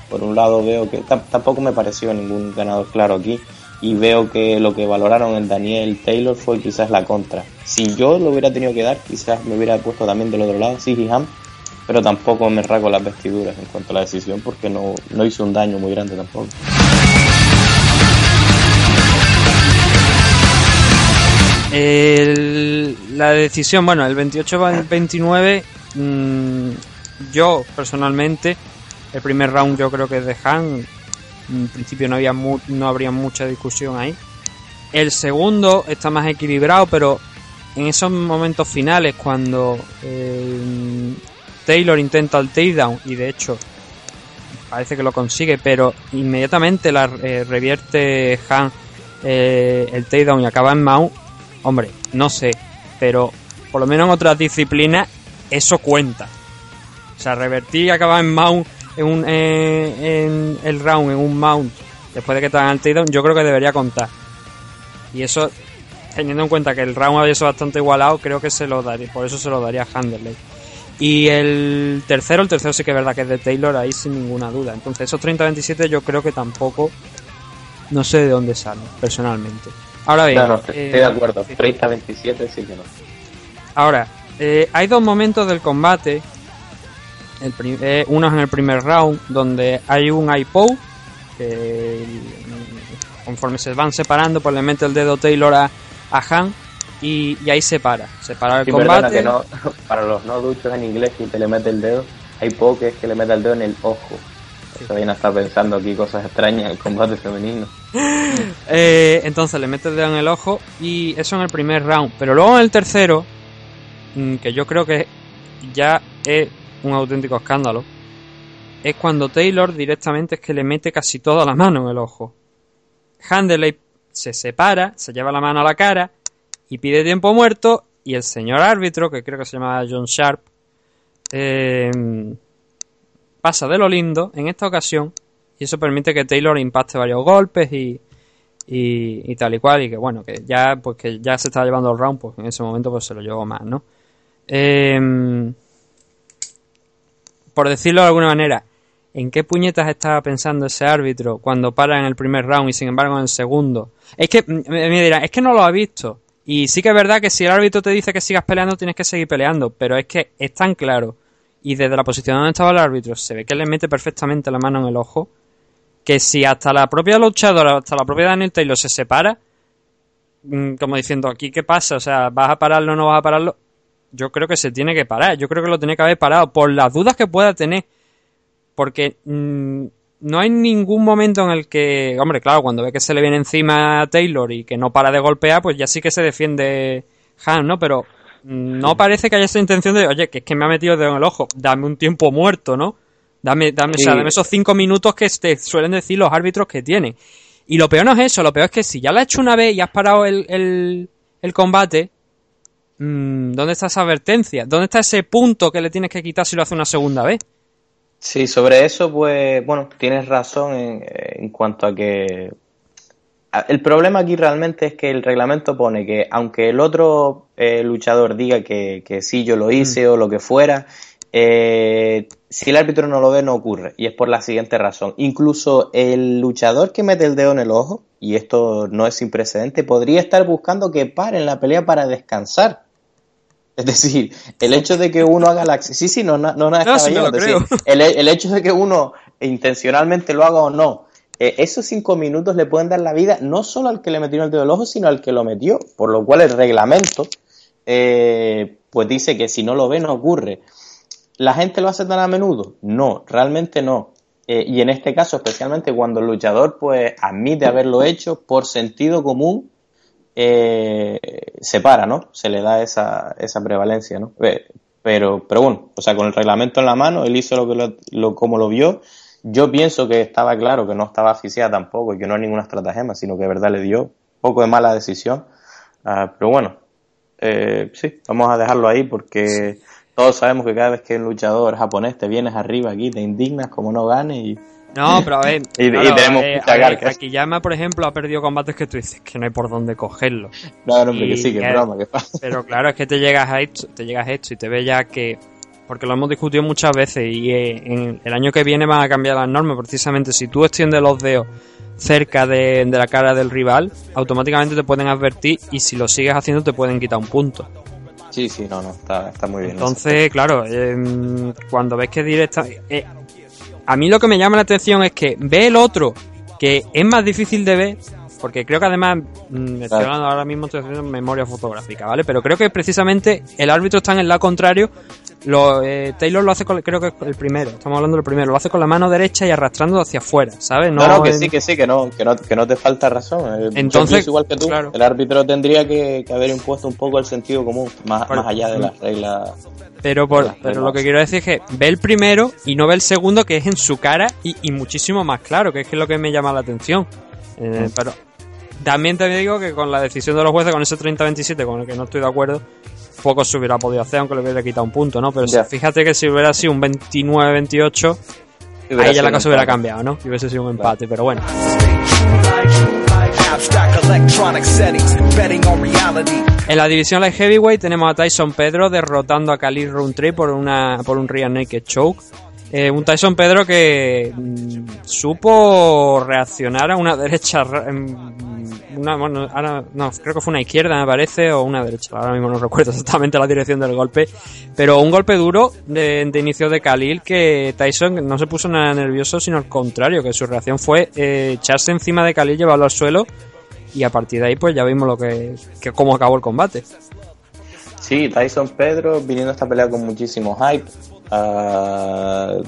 por un lado veo que tam- tampoco me pareció ningún ganador claro aquí y veo que lo que valoraron en Daniel Taylor fue quizás la contra. Si yo lo hubiera tenido que dar, quizás me hubiera puesto también del otro lado, Sigi Ham, pero tampoco me rasgo las vestiduras en cuanto a la decisión porque no, no hizo un daño muy grande tampoco. La decisión, bueno, el 28-29, mm, yo personalmente, el primer round yo creo que es de Han. En principio no, había mu- no habría mucha discusión ahí. El segundo está más equilibrado, pero en esos momentos finales, cuando eh, Taylor intenta el takedown, y de hecho parece que lo consigue, pero inmediatamente la eh, revierte Han eh, el takedown y acaba en mount, hombre, no sé, pero por lo menos en otras disciplinas eso cuenta. O sea, revertir y acabar en mount en, un, eh, en el round, en un mount, después de que te hagan el takedown, yo creo que debería contar. Y eso, teniendo en cuenta que el round había sido bastante igualado, creo que se lo daría, por eso se lo daría a Handerley. Y el tercero, el tercero sí que es verdad que es de Taylor, ahí sin ninguna duda. Entonces, esos 30-27 yo creo que tampoco, no sé de dónde salen, personalmente. Ahora bien, no, estoy eh, de acuerdo, 30-27 sí que no. Ahora, eh, hay dos momentos del combate. El eh, uno es en el primer round, donde hay un iPow, que mm, conforme se van separando, pues le mete el dedo Taylor a, a Han y, y ahí se para. Se para el Sí, combate. que no, [laughs] para los no duchos en inglés que te le mete el dedo, hay poco que es que le mete el dedo en el ojo. Se vayan a estar pensando aquí cosas extrañas el combate femenino. [laughs] Eh, entonces le mete el dedo en el ojo y eso en el primer round. Pero luego en el tercero, mm, que yo creo que ya es un auténtico escándalo, es cuando Taylor directamente es que le mete casi toda la mano en el ojo. Handley se separa, se lleva la mano a la cara y pide tiempo muerto y el señor árbitro, que creo que se llama John Sharp, eh, pasa de lo lindo en esta ocasión y eso permite que Taylor impacte varios golpes y, y, y tal y cual y que bueno que ya pues que ya se está llevando el round pues en ese momento pues se lo llevó más no Em, por decirlo de alguna manera ¿En qué puñetas estaba pensando ese árbitro cuando para en el primer round y sin embargo en el segundo? Es que me me dirán, es que no lo ha visto. Y sí que es verdad que si el árbitro te dice que sigas peleando, tienes que seguir peleando. Pero es que es tan claro. Y desde la posición donde estaba el árbitro, se ve que le mete perfectamente la mano en el ojo. Que si hasta la propia luchadora, hasta la propia Daniel Taylor se separa, mm, como diciendo, aquí qué pasa, o sea, ¿vas a pararlo o no vas a pararlo? Yo creo que se tiene que parar. Yo creo que lo tiene que haber parado por las dudas que pueda tener porque mm, no hay ningún momento en el que, hombre, claro, cuando ve que se le viene encima a Taylor y que no para de golpear, pues ya sí que se defiende Han, ¿no? Pero mm, no parece que haya esa intención de, oye, que es que me ha metido el dedo en el ojo, dame un tiempo muerto, ¿no? Dame, dame, o sea, dame esos cinco minutos que te suelen decir los árbitros que tiene. Y lo peor no es eso, lo peor es que si ya lo has hecho una vez y has parado el, el, el combate, ¿dónde está esa advertencia? ¿Dónde está ese punto que le tienes que quitar si lo hace una segunda vez? Sí, sobre eso, pues, bueno, tienes razón en, en cuanto a que el problema aquí realmente es que el reglamento pone que aunque el otro eh, luchador diga que, que sí, yo lo hice o lo que fuera, eh, si el árbitro no lo ve, no ocurre. Y es por la siguiente razón. Incluso el luchador que mete el dedo en el ojo, y esto no es sin precedente, podría estar buscando que paren la pelea para descansar. Es decir, el hecho de que uno haga la acción. Sí, sí, no, no, no, nada No, sí decir, el, el hecho de que uno intencionalmente lo haga o no, eh, esos cinco minutos le pueden dar la vida no solo al que le metió el dedo del ojo, sino al que lo metió. Por lo cual el reglamento, eh, pues dice que si no lo ve, no ocurre. ¿La gente lo hace tan a menudo? No, realmente no. Eh, y en este caso, especialmente cuando el luchador pues admite haberlo hecho por sentido común, eh, se para, ¿no? Se le da esa, esa prevalencia, ¿no? Pero, pero bueno, o sea, con el reglamento en la mano, él hizo lo que lo, lo- como lo vio. Yo pienso que estaba claro que no estaba asfixiada tampoco y que no es ninguna estratagema, sino que de verdad le dio poco de mala decisión. Ah, pero bueno, eh, sí, vamos a dejarlo ahí porque todos sabemos que cada vez que un luchador japonés te vienes arriba aquí, te indignas como no gane y... No, [laughs] pero a ver. Y- y tenemos eh, mucha a ver. Akiyama, por ejemplo, ha perdido combates que tú dices que no hay por dónde cogerlo. No, no, hombre, Y que sí, que es broma, que pasa. Pero claro, es que te llegas a esto, te llegas a esto y te ves ya que. Porque lo hemos discutido muchas veces y eh, en el año que viene van a cambiar las normas. Precisamente si tú extiendes los dedos cerca de, de la cara del rival, automáticamente te pueden advertir y si lo sigues haciendo te pueden quitar un punto. Sí, sí, no, no, está, está muy bien. Entonces, claro, em, cuando ves que directa... eh, a mí lo que me llama la atención es que ve el otro, que es más difícil de ver, porque creo que además, mm, estoy hablando ahora mismo, estoy haciendo memoria fotográfica, ¿vale? Pero creo que precisamente el árbitro está en el lado contrario. Lo, eh, Taylor lo hace con, creo que es el primero, estamos hablando del primero, lo hace con la mano derecha y arrastrando hacia afuera, ¿sabes? No, no, que en- sí, que sí, que no, que no, que no te falta razón. Eh, Entonces, igual que tú, claro. el árbitro tendría que, que haber impuesto un poco el sentido común, más, más allá de las reglas. Pero, por, Las pero reglas. lo que quiero decir es que ve el primero y no ve el segundo que es en su cara y, y muchísimo más claro, que es que es lo que me llama la atención. Eh, Pero también te digo que con la decisión de los jueces, con ese 30-27, con el que no estoy de acuerdo, poco se hubiera podido hacer, aunque le hubiera quitado un punto, ¿no? Pero fíjate que si hubiera sido un 29-28, Hubiera ahí ya la cosa hubiera cambiado, ¿no? Y hubiese sido un empate, pero bueno. En la división light heavyweight tenemos a Tyson Pedro derrotando a Khalil Rountree por una por un rear naked choke. Eh, un Tyson Pedro que mm, supo reaccionar a una [laughs] derecha em, una, bueno, no, creo que fue una izquierda me parece o una derecha, ahora mismo no recuerdo [laughs] exactamente la dirección del golpe, pero un golpe duro de, de inicio de Khalil que Tyson no se puso nada nervioso, sino al contrario, que su reacción fue eh, echarse encima de Khalil, llevarlo al suelo y a partir de ahí pues ya vimos lo que, que cómo acabó el combate. Sí, Tyson Pedro viniendo a esta pelea con muchísimo hype. Ah,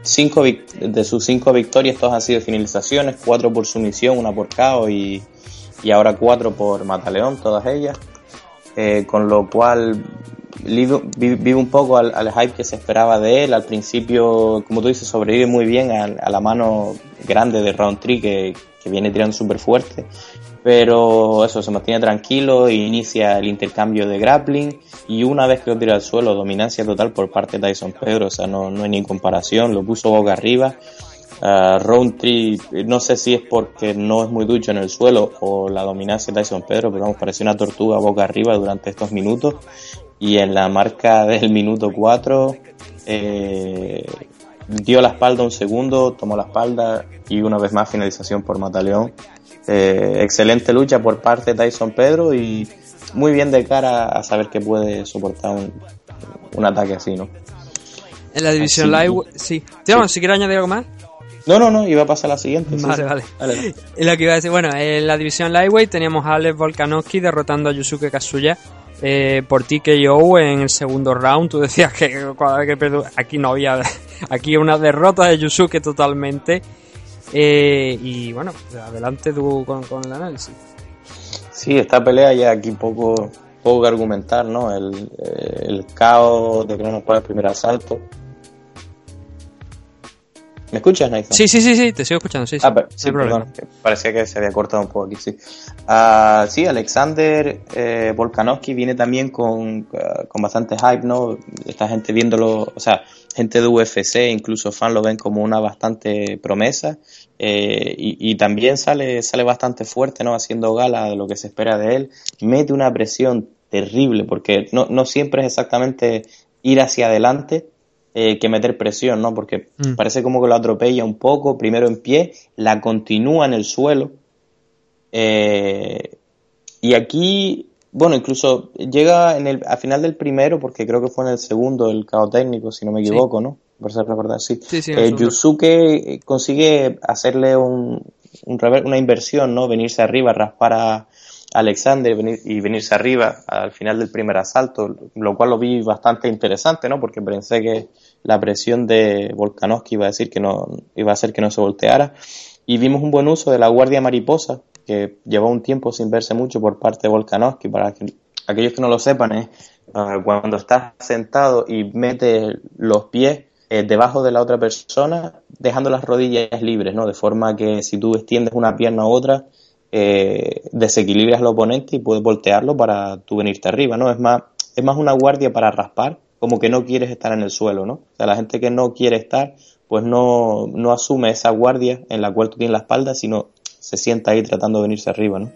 cinco de sus cinco victorias, todas han sido finalizaciones, cuatro por sumisión, una por KO y, y ahora cuatro por Mataleón, todas ellas. Eh, con lo cual vive, un poco al, hype que se esperaba de él. Al principio, como tú dices, sobrevive muy bien a, a la mano grande de Roundtree que, que viene tirando súper fuerte. Pero eso, se mantiene tranquilo e inicia el intercambio de grappling y una vez que lo tira al suelo, dominancia total por parte de Tyson Pedro, o sea, no, no hay ni comparación, lo puso boca arriba. Uh, Roundtree, no sé si es porque no es muy ducho en el suelo o la dominancia de Tyson Pedro, pero vamos, pareció una tortuga boca arriba durante estos minutos. Y en la marca [laughs] del minuto 4, eh, dio la espalda un segundo, tomó la espalda y una vez más finalización por Mataleón. Eh, excelente lucha por parte de Tyson Pedro y muy bien de cara a saber que puede soportar un, un ataque así, ¿no? En la división Así. Live, sí. Tío, si quieres añadir algo más. No, no, no, iba a pasar a la siguiente. sí, Vale, sí. vale. Dale. Es lo que iba a decir. Bueno, en la división Lightweight teníamos a Alex Volkanovski derrotando a Yusuke Kazuya eh, por TKO en el segundo round. Tú decías que [laughs] que aquí no había. [laughs] Aquí una derrota de Yusuke totalmente. Eh, y bueno, adelante tú con, con el análisis. Sí, esta pelea ya aquí poco, poco que argumentar, ¿no? El, eh, el caos de que no nos puede el primer asalto. ¿Me escuchas, Nathan? Sí, sí, sí, sí, te sigo escuchando, sí, sí. Ah, sí, problema. perdón, parecía que se había cortado un poco aquí, sí. Ah, sí, Alexander eh, Volkanovski viene también con, ah, con bastante hype, ¿no? Esta gente viéndolo, o sea, gente de UFC, incluso fans lo ven como una bastante promesa. eh, y, y también sale, sale bastante fuerte, ¿no? Haciendo gala de lo que se espera de él. Mete una presión terrible, porque no, no siempre es exactamente ir hacia adelante, eh, que meter presión, ¿no? Porque Mm. parece como que lo atropella un poco, primero en pie, la continúa en el suelo. eh, y aquí, bueno, incluso llega en el, al final del primero, porque creo que fue en el segundo, el cao técnico, si no me Sí. equivoco, ¿no? Por ser recordar, sí. Sí, sí, Eh. Yusuke eh, consigue hacerle un, un rever- una inversión, ¿no? Venirse arriba, raspar a Alexander venir- y venirse arriba al final del primer asalto, lo cual lo vi bastante interesante, ¿no? Porque pensé que la presión de Volkanovski iba a decir que no, iba a hacer que no se volteara. Y vimos un buen uso de la guardia mariposa, que llevó un tiempo sin verse mucho por parte de Volkanovski. Para que, aquellos que no lo sepan, es ah, cuando estás sentado y metes los pies eh, debajo de la otra persona, dejando las rodillas libres, ¿no? De forma que si tú extiendes una pierna a otra, eh, desequilibras al oponente y puedes voltearlo para tú venirte arriba, ¿no? Es más, es más una guardia para raspar, como que no quieres estar en el suelo, ¿no? O sea, la gente que no quiere estar, pues no, no asume esa guardia en la cual tú tienes la espalda, sino se sienta ahí tratando de venirse arriba, ¿no?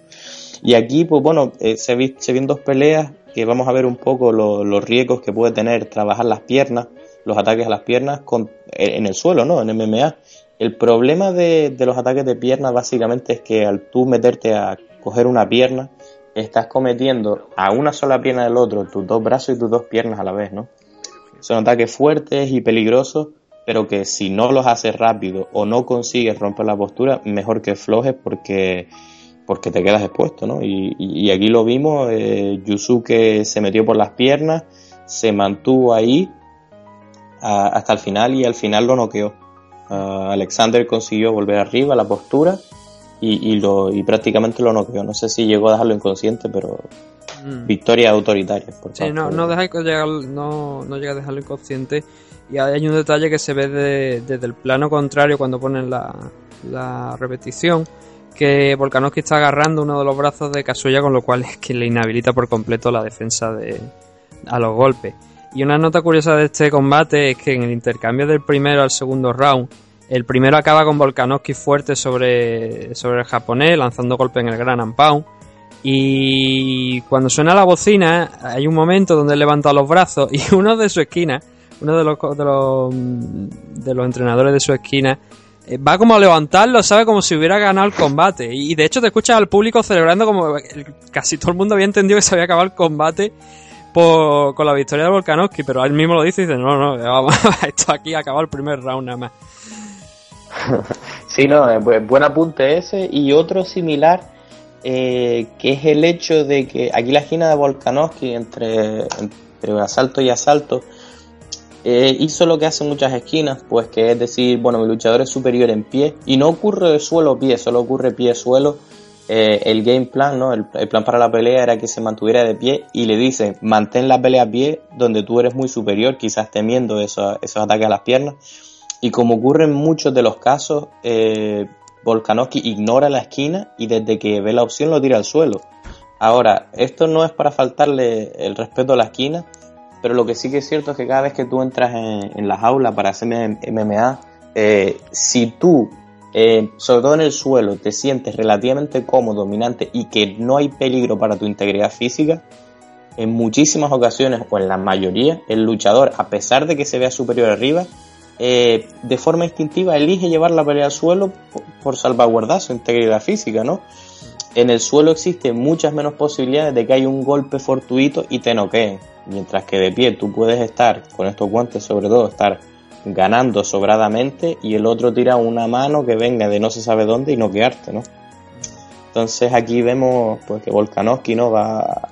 Y aquí, pues bueno, eh, se, vi- se ven dos peleas que vamos a ver un poco lo- los riesgos que puede tener trabajar las piernas, los ataques a las piernas con, en el suelo, ¿no? En MMA. El problema de, de los ataques de piernas básicamente es que al tú meterte a coger una pierna, estás cometiendo a una sola pierna del otro tus dos brazos y tus dos piernas a la vez, ¿no? Son ataques fuertes y peligrosos, pero que si no los haces rápido o no consigues romper la postura, mejor que flojes porque, porque te quedas expuesto, ¿no? Y, aquí lo vimos, eh, Yusuke se metió por las piernas, se mantuvo ahí a- hasta el final y al final lo noqueó. Ah, Alexander consiguió volver arriba a la postura y, y lo, y prácticamente lo noqueó. No sé si llegó a dejarlo inconsciente, pero Mm. victoria autoritaria. por Sí, no, no, deja llegar, no, no llega a dejarlo inconsciente. Y hay un detalle que se ve de- desde el plano contrario cuando ponen la, repetición. Que Volkanovski está agarrando uno de los brazos de Kazuya, con lo cual es que le inhabilita por completo la defensa de, a los golpes. Y una nota curiosa de este combate es que en el intercambio del primero al segundo round, el primero acaba con Volkanovski fuerte sobre, sobre el japonés, lanzando golpes en el Gran and Pound. Y cuando suena la bocina, hay un momento donde levanta los brazos y [laughs] uno de su esquina, uno de los, de los, de los entrenadores de su esquina, eh, va como a levantarlo, ¿sabe? Como si hubiera ganado el combate. Y de hecho te escuchas al público celebrando como casi todo el mundo había entendido que se había acabado el combate con la victoria de Volkanovski, pero él mismo lo dice y dice, no, no, [laughs] vamos, esto aquí ha acabado el primer round nada más. [laughs] Sí, no, eh, bu- buen apunte ese y otro similar eh, que es el hecho de que aquí la esquina de Volkanovski entre, entre asalto y asalto eh, hizo lo que hacen muchas esquinas, pues que es decir, bueno, mi luchador es superior en pie y no ocurre suelo-pie, solo ocurre pie-suelo. Eh, el game plan, ¿no? El, plan para la pelea era que se mantuviera de pie y le dicen, mantén la pelea a pie donde tú eres muy superior, quizás temiendo esos, esos ataques a las piernas. Y como ocurre en muchos de los casos, eh, Volkanovski ignora la esquina y desde que ve la opción lo tira al suelo. Ahora, esto no es para faltarle el respeto a la esquina, pero lo que sí que es cierto es que cada vez que tú entras en, en la jaula para hacer MMA, eh, si tú, eh, sobre todo en el suelo, te sientes relativamente cómodo, dominante y que no hay peligro para tu integridad física, en muchísimas ocasiones, o en la mayoría, el luchador, a pesar de que se vea superior arriba, eh, de forma instintiva elige llevar la pelea al suelo por, por salvaguardar su integridad física, ¿no? En el suelo existen muchas menos posibilidades de que haya un golpe fortuito y te noqueen. Mientras que de pie tú puedes estar, con estos guantes sobre todo, estar ganando sobradamente y el otro tira una mano que venga de no se sabe dónde y noquearte, ¿no? Entonces aquí vemos pues que Volkanovski no va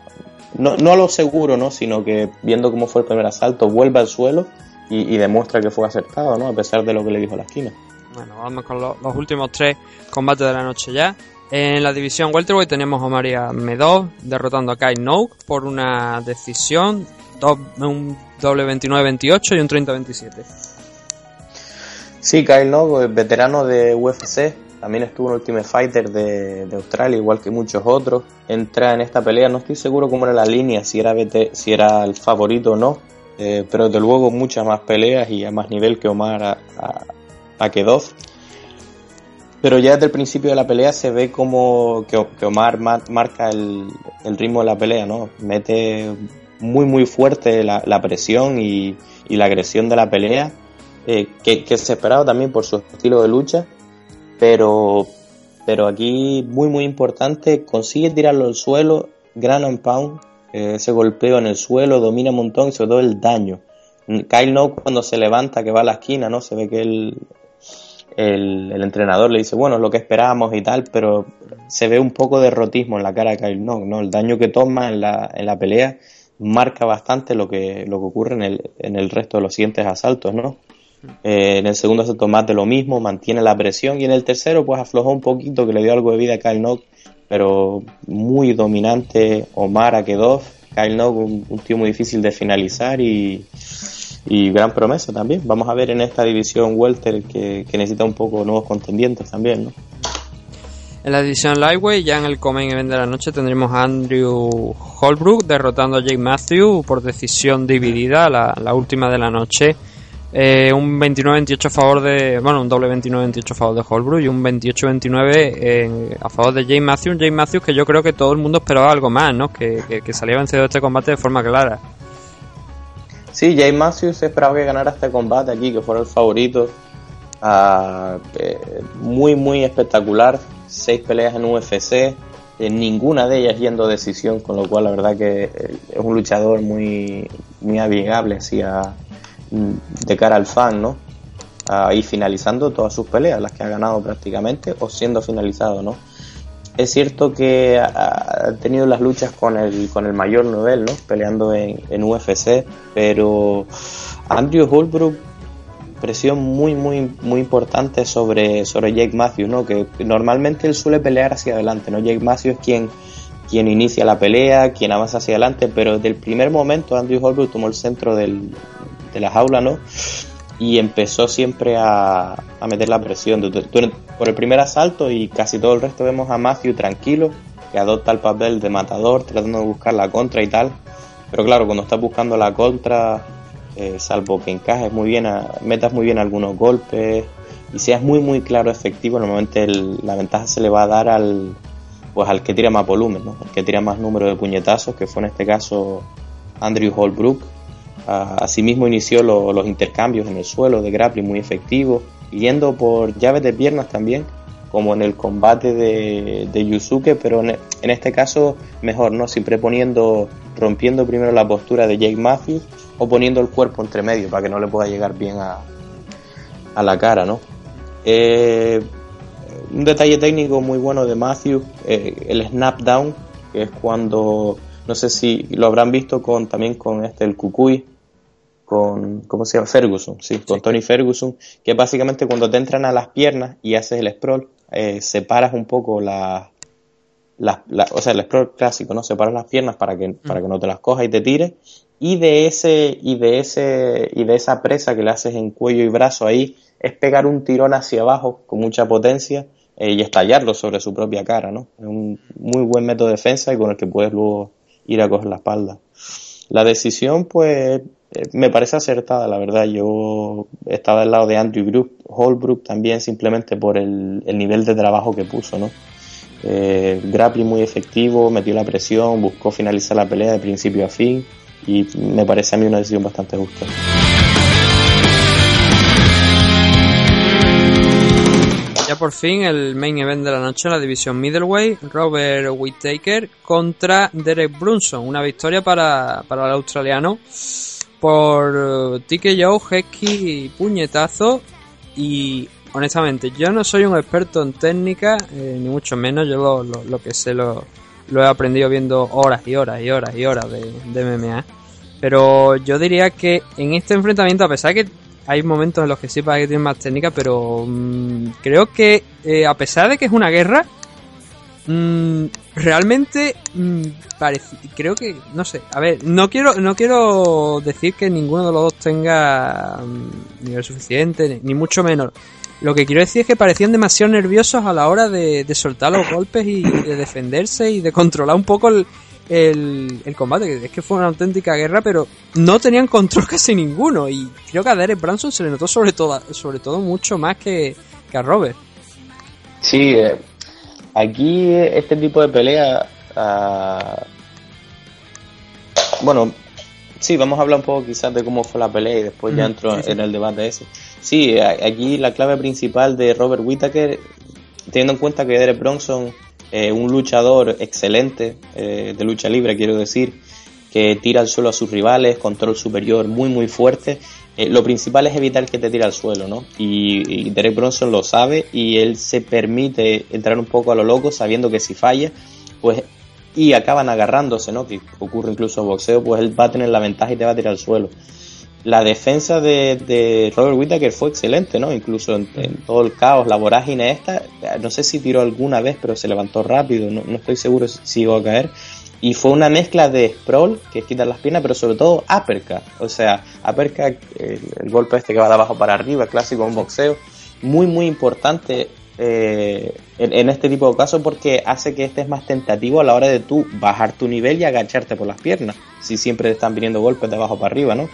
no, no lo seguro, ¿no? sino que viendo cómo fue el primer asalto, vuelve al suelo y, demuestra que fue acertado, ¿no? a pesar de lo que le dijo la esquina. Bueno, vamos con lo, los últimos tres combates de la noche ya. En la división welterweight tenemos a María Medov derrotando a Kai Noak por una decisión, un doble 29-28 y un 30-27. Sí, Kyle Noak, veterano de UFC, también estuvo en Ultimate Fighter de, Australia, igual que muchos otros. Entra en esta pelea, no estoy seguro cómo era la línea, si era, si era el favorito o no, eh, pero de luego muchas más peleas y a más nivel que Omar a, a, a Kedov. Pero ya desde el principio de la pelea se ve como que, Omar marca el, ritmo de la pelea, ¿no? Mete muy muy fuerte la, presión y, la agresión de la pelea, eh, que, que se esperaba también por su estilo de lucha, pero, pero aquí muy muy importante, consigue tirarlo al suelo, gran and pound, eh, ese golpeo en el suelo, domina un montón y sobre todo el daño. Kyle No cuando se levanta que va a la esquina, ¿no? Se ve que él el, el, entrenador le dice, bueno, es lo que esperábamos y tal, pero se ve un poco de rotismo en la cara de Kyle Nock, ¿no? El daño que toma en la, en la pelea marca bastante lo que, lo que ocurre en el, en el resto de los siguientes asaltos, ¿no? Eh, en el segundo asalto más de lo mismo, mantiene la presión y en el tercero pues aflojó un poquito que le dio algo de vida a Kyle Nock, pero muy dominante Omar Akedov, Kyle Nock un, un tío muy difícil de finalizar y, y gran promesa también. Vamos a ver en esta división welter que, que, necesita un poco nuevos contendientes también, ¿no? En la división lightweight, ya en el Comen Event de la noche, tendremos a Andrew Holbrook derrotando a Jake Matthew por decisión dividida, la, la última de la noche. Eh, un 29-28 a favor de. Bueno, un doble 29-28 a favor de Holbrook y un 28-29 a favor de Jake Matthews. Jake Matthews que yo creo que todo el mundo esperaba algo más, ¿no? Que, que, que salía vencido de este combate de forma clara. Sí, Jay Matthews esperaba que ganara este combate aquí, que fuera el favorito. Uh, eh, muy, muy espectacular. Seis peleas en UFC, eh, ninguna de ellas yendo a decisión, con lo cual la verdad que eh, es un luchador muy, muy amigable hacia, de cara al fan, ¿no? Uh, y finalizando todas sus peleas, las que ha ganado prácticamente, o siendo finalizado, ¿no? Es cierto que ha tenido las luchas con el, con el mayor nivel, ¿no? Peleando en, en UFC, pero Andrew Holbrook presión muy muy muy importante sobre, sobre Jake Matthews, ¿no? Que normalmente él suele pelear hacia adelante, ¿no? Jake Matthews es quien, quien inicia la pelea, quien avanza hacia adelante, pero desde el primer momento Andrew Holbrook tomó el centro del, de la jaula, ¿no? Y empezó siempre a, a meter la presión. Por el primer asalto y casi todo el resto vemos a Matthew tranquilo, que adopta el papel de matador, tratando de buscar la contra y tal. Pero claro, cuando estás buscando la contra, eh, salvo que encajes muy bien, a, metas muy bien algunos golpes y seas muy muy claro efectivo, normalmente el, la ventaja se le va a dar al pues al que tira más volumen, ¿no? al que tira más número de puñetazos, que fue en este caso Andrew Holbrook Asimismo inició lo, los intercambios en el suelo de grappling muy efectivos, yendo por llaves de piernas también, como en el combate de, de Yusuke, pero en, este caso mejor, ¿no? Siempre poniendo, rompiendo primero la postura de Jake Matthews o poniendo el cuerpo entre medio para que no le pueda llegar bien a, a la cara, ¿no? Eh, un detalle técnico muy bueno de Matthews, eh, el snap down, que es cuando, no sé si lo habrán visto con también con este el Kukui, con, ¿cómo se llama? Ferguson, sí, con Tony Ferguson, que básicamente cuando te entran a las piernas y haces el sprawl, eh, separas un poco la, la, o sea, el sprawl clásico, ¿no? Separas las piernas para que, para que no te las cojas y te tires, y de ese, y de ese, y de esa presa que le haces en cuello y brazo ahí, es pegar un tirón hacia abajo con mucha potencia eh, y estallarlo sobre su propia cara, ¿no? Es un muy buen método de defensa y con el que puedes luego ir a coger la espalda. La decisión, pues, me parece acertada, la verdad. Yo estaba del lado de Andrew Group, Holbrook también, simplemente por el, nivel de trabajo que puso, ¿no? Eh, grappling muy efectivo, metió la presión, buscó finalizar la pelea de principio a fin y me parece a mí una decisión bastante justa. Ya por fin el main event de la noche la división middleweight, Robert Whittaker contra Derek Brunson, una victoria para, para el australiano por uh, Joe, Hesky y puñetazo y honestamente yo no soy un experto en técnica, eh, ni mucho menos, yo lo, que sé lo, lo, he aprendido viendo horas y horas y horas y horas de, de MMA. Pero yo diría que en este enfrentamiento, a pesar de que hay momentos en los que sí para que tiene más técnica, pero mm, creo que eh, a pesar de que es una guerra, mm, realmente mm, parece, creo que, no sé, a ver, no quiero, no quiero decir que ninguno de los dos tenga nivel suficiente, ni, mucho menos. Lo que quiero decir es que parecían demasiado nerviosos a la hora de, de soltar los golpes y de defenderse y de controlar un poco el, el, combate, es que fue una auténtica guerra, pero no tenían control [laughs] casi ninguno. Y creo que a Derek Branson se le notó sobre todo, sobre todo mucho más que, a Robert. Sí, eh, aquí este tipo de pelea. Uh, bueno, sí, vamos a hablar un poco quizás de cómo fue la pelea y después ya entro en el debate ese. Sí, aquí la clave principal de Robert Whittaker, teniendo en cuenta que Derek Bronson eh, un luchador excelente eh, de lucha libre, quiero decir, que tira al suelo a sus rivales, control superior muy muy fuerte. Eh, lo principal es evitar que te tire al suelo, ¿no? Y, Derek Bronson lo sabe y él se permite entrar un poco a lo loco sabiendo que si falla, pues y acaban agarrándose, ¿no? Que ocurre incluso en boxeo, pues él va a tener la ventaja y te va a tirar al suelo la defensa de, Robert Whittaker fue excelente, ¿no? Incluso en, todo el caos, la vorágine esta, no sé si tiró alguna vez, pero se levantó rápido, no, estoy seguro si iba a caer. Y fue una mezcla de sprawl, que es quitar las piernas, pero sobre todo uppercut. O sea, uppercut, el, golpe este que va de abajo para arriba, clásico en boxeo, muy, muy importante eh, en, en, este tipo de casos porque hace que estés más tentativo a la hora de tú bajar tu nivel y agacharte por las piernas. Si siempre te están viniendo golpes de abajo para arriba, ¿no?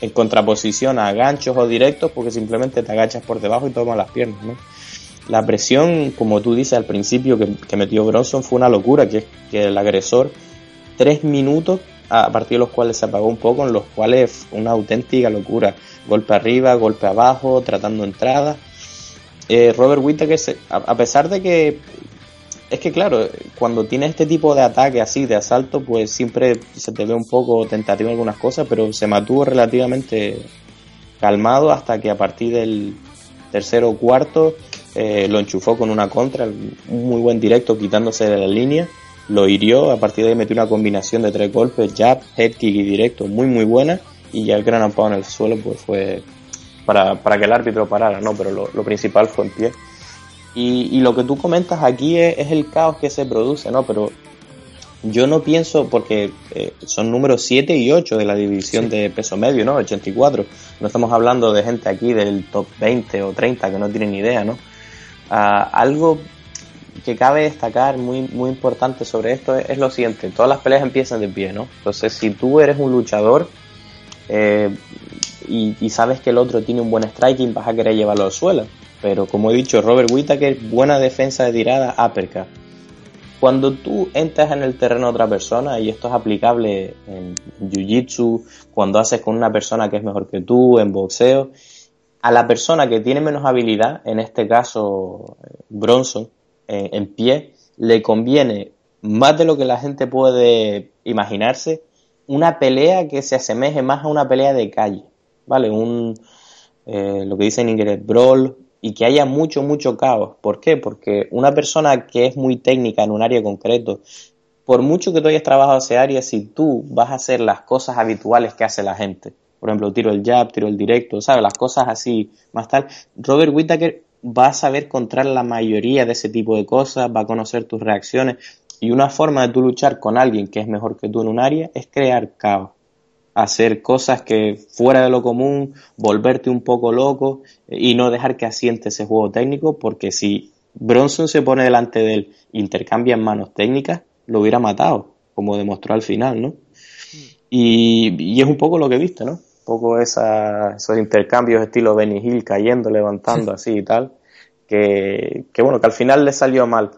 en contraposición a ganchos o directos porque simplemente te agachas por debajo y tomas las piernas, ¿no? La presión, como tú dices al principio que, metió Bronson fue una locura, que, que el agresor, tres minutos a partir de los cuales se apagó un poco, en los cuales una auténtica locura. Golpe arriba, golpe abajo, tratando entrada. Eh, Robert Whittaker, a pesar de que es que claro, cuando tienes este tipo de ataque así, de asalto, pues siempre se te ve un poco tentativo en algunas cosas, pero se mantuvo relativamente calmado hasta que a partir del tercero o cuarto eh, lo enchufó con una contra, un muy buen directo quitándose de la línea, lo hirió, a partir de ahí metió una combinación de tres golpes, jab, head kick y directo muy muy buena y ya el gran amparo en el suelo pues fue para, para que el árbitro parara, ¿no? Pero lo, lo principal fue en pie. Y, lo que tú comentas aquí es, el caos que se produce, ¿no? Pero yo no pienso, porque eh, son números 7 y 8 de la división de peso medio, ¿no? 84. No estamos hablando de gente aquí del top 20 o 30 que no tienen ni idea, ¿no? Ah, algo que cabe destacar muy, muy importante sobre esto es, lo siguiente, todas las peleas empiezan de pie, ¿no? Entonces, si tú eres un luchador eh, y, sabes que el otro tiene un buen striking, vas a querer llevarlo al suelo. Pero como he dicho, Robert Whittaker, buena defensa de tirada, uppercut. Cuando tú entras en el terreno de otra persona, y esto es aplicable en Jiu-Jitsu, cuando haces con una persona que es mejor que tú, en boxeo, a la persona que tiene menos habilidad, en este caso Bronson, en, pie, le conviene más de lo que la gente puede imaginarse, una pelea que se asemeje más a una pelea de calle, ¿vale? Un, eh, lo que dicen en inglés, brawl, y que haya mucho, mucho caos. ¿Por qué? Porque una persona que es muy técnica en un área concreto, por mucho que tú hayas trabajado ese área, si tú vas a hacer las cosas habituales que hace la gente, por ejemplo, tiro el jab, tiro el directo, ¿sabes? Las cosas así más tal. Robert Whittaker va a saber encontrar la mayoría de ese tipo de cosas, va a conocer tus reacciones y una forma de tú luchar con alguien que es mejor que tú en un área es crear caos hacer cosas que fuera de lo común, volverte un poco loco eh, y no dejar que asiente ese juego técnico, porque si Bronson se pone delante de él, intercambia en manos técnicas, lo hubiera matado, como demostró al final, ¿no? Y, es un poco lo que viste, ¿no? Un poco esa, esos intercambios estilo Benny Hill cayendo, levantando así y tal, que, que bueno, que al final le salió mal,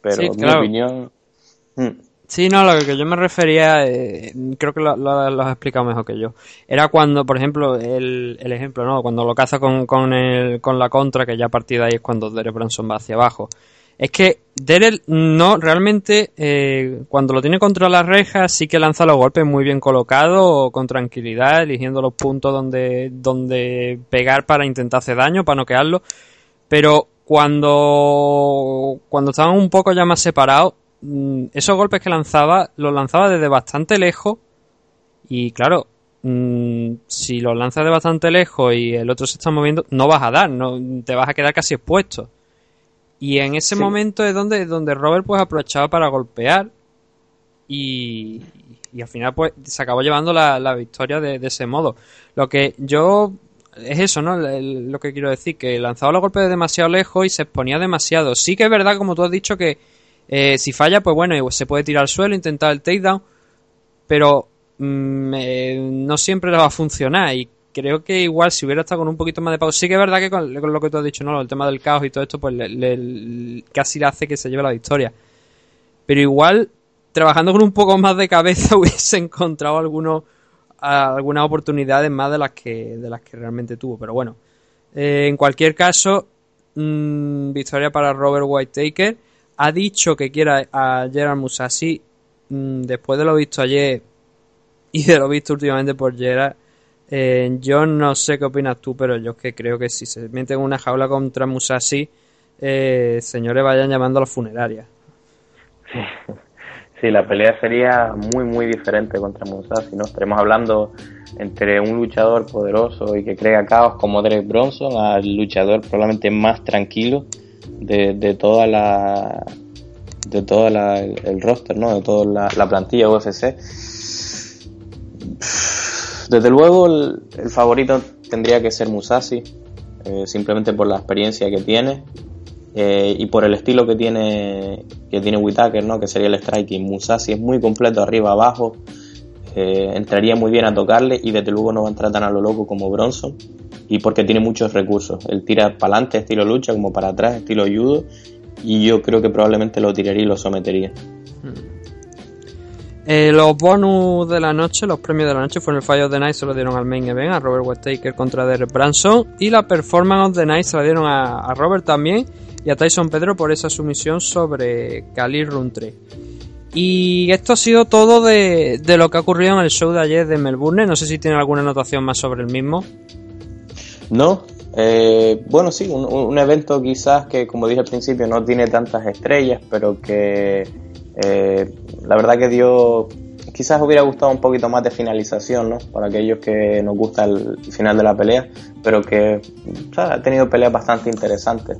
pero en mi opinión... Mm. Sí, no, lo que yo me refería, eh, creo que lo, has explicado mejor que yo. Era cuando, por ejemplo, el, el ejemplo, ¿no? Cuando lo caza con, con, el, con la contra, que ya a partir de ahí es cuando Derek Bronson va hacia abajo. Es que Derek no, realmente, eh, cuando lo tiene contra las rejas, sí que lanza los golpes muy bien colocados, con tranquilidad, eligiendo los puntos donde, donde pegar para intentar hacer daño, para noquearlo. Pero cuando, cuando estaban un poco ya más separados, Mm, esos golpes que lanzaba, los lanzaba desde bastante lejos. Y claro, mm, si los lanzas de bastante lejos y el otro se está moviendo, no vas a dar, no, te vas a quedar casi expuesto. Y en ese momento es donde, donde Robert pues aprovechaba para golpear y, y al final pues se acabó llevando la, la victoria de, ese modo. Lo que yo es eso, ¿no? lo que quiero decir, que lanzaba los golpes de demasiado lejos y se exponía demasiado. Sí que es verdad, como tú has dicho, que eh, si falla, pues bueno, se puede tirar al suelo, intentar el takedown, pero mm, eh, no siempre le va a funcionar y creo que igual si hubiera estado con un poquito más de pausa, sí que es verdad que con, lo que tú has dicho, ¿no? El tema del caos y todo esto, pues casi le hace que se lleve la victoria. Pero igual, trabajando con un poco más de cabeza, [laughs] hubiese encontrado algunos, algunas oportunidades más de las que, de las que realmente tuvo. Pero bueno, eh, en cualquier caso, mm, victoria para Robert Whitaker ha dicho que quiera a Gerard Musashi mm, después de lo visto ayer y de lo visto últimamente por Gerard. Eh, yo no sé qué opinas tú, pero yo es que creo que si se mete en una jaula contra Musashi, eh, señores vayan llamando a la funeraria. La pelea sería muy, muy diferente contra Musashi, ¿no? Estaremos hablando entre un luchador poderoso y que crea caos como Derek Bronson al luchador probablemente más tranquilo de, de toda la de todo el roster, ¿no? De toda la, plantilla UFC. Desde luego el, favorito tendría que ser Musashi, eh, simplemente por la experiencia que tiene eh, y por el estilo que tiene que tiene Whitaker, ¿no? Que sería el striking. Musashi es muy completo arriba abajo, eh, entraría muy bien a tocarle y desde luego no va a entrar tan a lo loco como Bronson y porque tiene muchos recursos. Él tira para adelante estilo lucha como para atrás estilo judo y yo creo que probablemente lo tiraría y lo sometería. Eh, los bonus de la noche, los premios de la noche fueron el Fire of the Night, se lo dieron al Main Event, a Robert Whittaker contra Derek Branson. Y la Performance of the Night se la dieron a, Robert también y a Tyson Pedro por esa sumisión sobre Khalil Runtre. Y esto ha sido todo de, de, lo que ha ocurrido en el show de ayer de Melbourne. No sé si tiene alguna anotación más sobre el mismo. No, eh, bueno, sí, un, evento quizás que, como dije al principio, no tiene tantas estrellas, pero que eh, la verdad que dio, quizás hubiera gustado un poquito más de finalización, ¿no? Para aquellos que nos gusta el final de la pelea, pero que ha tenido peleas bastante interesantes.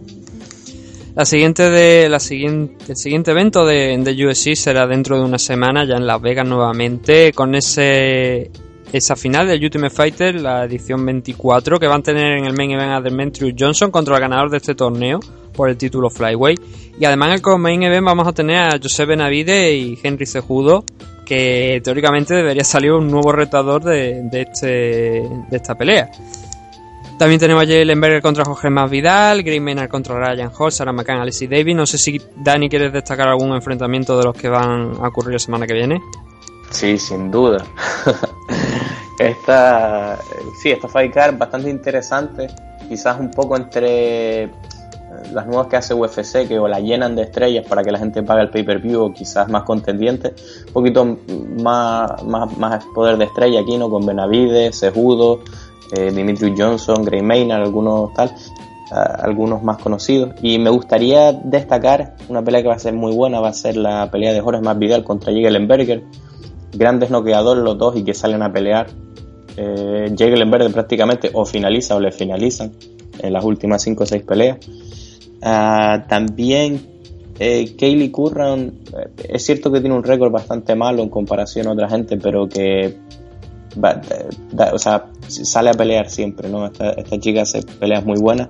La siguiente de la siguiente el siguiente evento de, de USC será dentro de una semana ya en Las Vegas nuevamente con ese esa final del Ultimate Fighter, la edición 24, que van a tener en el main event a Demetrius Johnson contra el ganador de este torneo por el título Flyweight. Y además en el main event vamos a tener a José Benavide y Henry Cejudo, que teóricamente debería salir un nuevo retador de, este, de esta pelea. También tenemos a Jalen contra Jorge Más Vidal, Green Maynard contra Ryan Hall, Sarah McCann, Alice Davis. No sé si Dani quieres destacar algún enfrentamiento de los que van a ocurrir la semana que viene. Sí, sin duda. [laughs] esta, sí, esta fight card bastante interesante, quizás un poco entre las nuevas que hace UFC, que o la llenan de estrellas para que la gente pague el pay-per-view, o quizás más contendiente, un poquito más, más, poder de estrella aquí, ¿no? Con Benavides, Sejudo, eh, Dimitri Johnson, Gray Maynard, algunos tal, algunos más conocidos. Y me gustaría destacar una pelea que va a ser muy buena, va a ser la pelea de Jorge Masvidal contra Jiggelenberger grandes noqueadores los dos y que salen a pelear. Eh, en verde prácticamente o finaliza o le finalizan en las últimas 5 o 6 peleas. Ah, también eh, Kaylee Curran, eh, es cierto que tiene un récord bastante malo en comparación a otra gente, pero que o sea, sale a pelear siempre, ¿no? Esta, esta chica hace peleas muy buenas,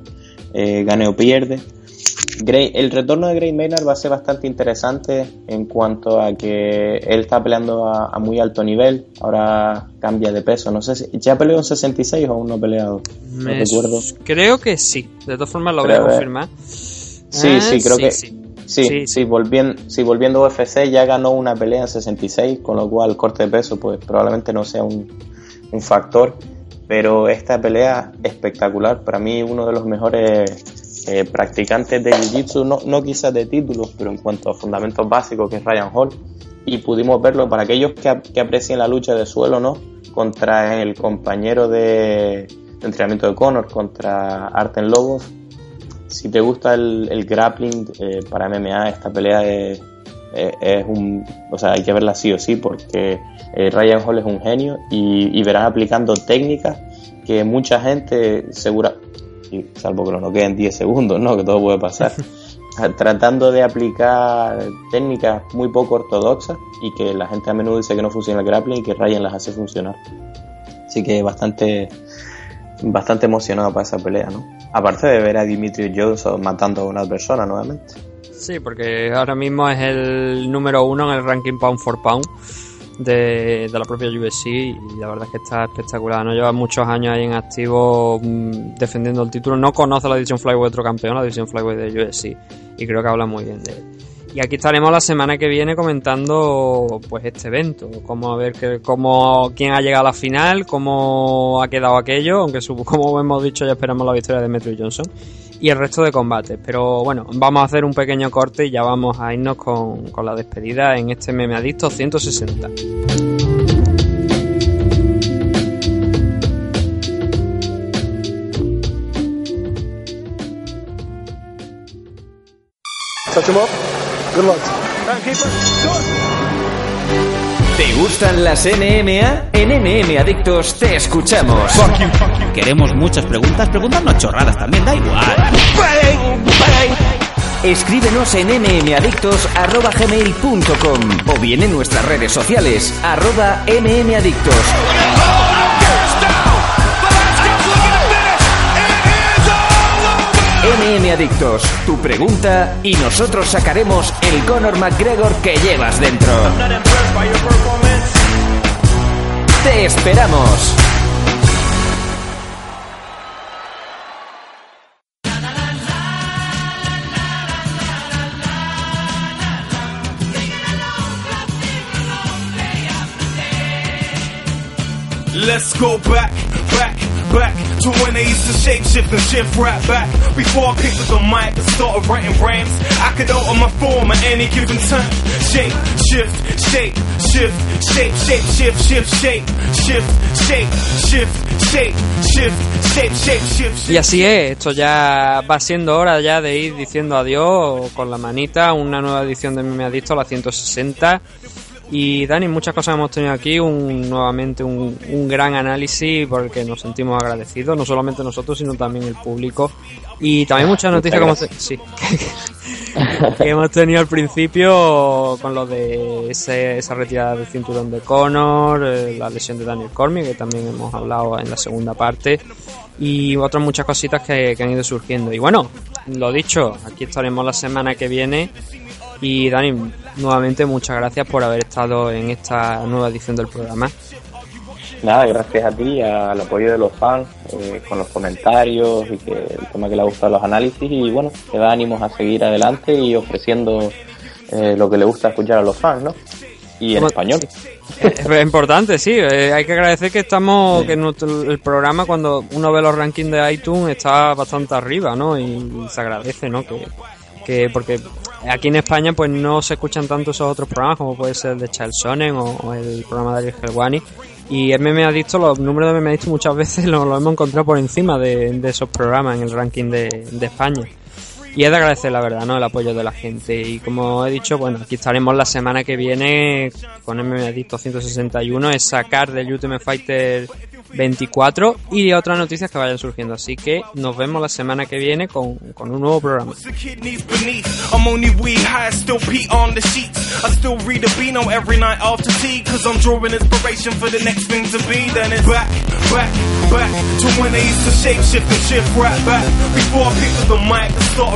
eh, gane o pierde. el retorno de Gray Maynard va a ser bastante interesante en cuanto a que él está peleando a, muy alto nivel, ahora cambia de peso, no sé si ya peleó en 66 o aún no ha peleado, no recuerdo. Creo que sí, de todas formas lo voy a confirmar. Sí, sí, creo que Sí, sí, volviendo, sí, volviendo a UFC ya ganó una pelea en 66, con lo cual el corte de peso pues probablemente no sea un, factor, pero esta pelea espectacular, para mí uno de los mejores eh, practicantes de Jiu-Jitsu, no, no quizás de títulos, pero en cuanto a fundamentos básicos, que es Ryan Hall, y pudimos verlo para aquellos que, que aprecien la lucha de suelo, ¿no? Contra el compañero de, entrenamiento de Conor, contra Arten Lobos, si te gusta el, grappling eh, para MMA, esta pelea es, un. O sea, hay que verla sí o sí, porque eh, Ryan Hall es un genio y, verás aplicando técnicas que mucha gente, segura, salvo que no queden 10 segundos, ¿no? Que todo puede pasar. [laughs] tratando de aplicar técnicas muy poco ortodoxas y que la gente a menudo dice que no funciona el grappling y que Ryan las hace funcionar. Así que bastante, bastante emocionado para esa pelea, ¿no? Aparte de ver a Dimitri Johnson matando a una persona nuevamente. Sí, porque ahora mismo es el número uno en el ranking pound for pound de, la propia UFC y la verdad es que está espectacular. No lleva muchos años ahí en activo mm, defendiendo el título. No conoce la división flyweight otro campeón, la división flyweight de UFC y creo que habla muy bien de él. Y aquí estaremos la semana que viene comentando pues este evento, cómo a ver que, cómo, quién ha llegado a la final, cómo ha quedado aquello, aunque [laughs] como hemos dicho ya esperamos la victoria de Metro Johnson y el resto de combates. Pero bueno, vamos a hacer un pequeño corte y ya vamos a irnos con, con la despedida en este meme adicto 160. ¿Te gustan las NMA? En NM Adictos te escuchamos. Queremos muchas preguntas, preguntarnos chorradas también, da igual. Escríbenos en mmadictos.gmail.com o bien en nuestras redes sociales, arroba mmadictos. Adictos, tu pregunta y nosotros sacaremos el Conor McGregor que llevas dentro. Te esperamos. Let's go back, back back Y así es, esto ya va siendo hora ya de ir diciendo adiós con la manita, una nueva edición de Me Adicto, la 160. Y Dani, muchas cosas hemos tenido aquí, un, nuevamente un, un gran análisis porque nos sentimos agradecidos, no solamente nosotros, sino también el público. Y también muchas noticias como sí, [laughs] que hemos tenido al principio con lo de esa retirada del cinturón de Conor, eh, la lesión de Daniel Cormier, que también hemos hablado en la segunda parte, y otras muchas cositas que, que han ido surgiendo. Y bueno, lo dicho, aquí estaremos la semana que viene y Dani, nuevamente muchas gracias por haber estado en esta nueva edición del programa. Nada, gracias a ti, al apoyo de los fans, eh, con los comentarios y que el tema que le ha gustado los análisis y bueno, te da ánimos a seguir adelante y ofreciendo eh, lo que le gusta escuchar a los fans, ¿no? Y en español. Es importante, sí. Eh, hay que agradecer que estamos, que el programa cuando uno ve los rankings de iTunes está bastante arriba, ¿no? Y, se agradece, ¿no? Que, que porque aquí en España pues no se escuchan tanto esos otros programas como puede ser el de Charles Sonnen o, el programa de Ariel Helwani. Y MM Adicto, los números de MM Adicto muchas [laughs] veces lo hemos encontrado por encima de, esos programas en el ranking de, España y es de agradecer la verdad, ¿no? El apoyo de la gente. Y como he dicho, bueno, aquí estaremos la semana que viene con MM Adicto 161, es sacar del Ultimate Fighter 24 y otras noticias que vayan surgiendo. Así que nos vemos la semana que viene con, con un nuevo programa.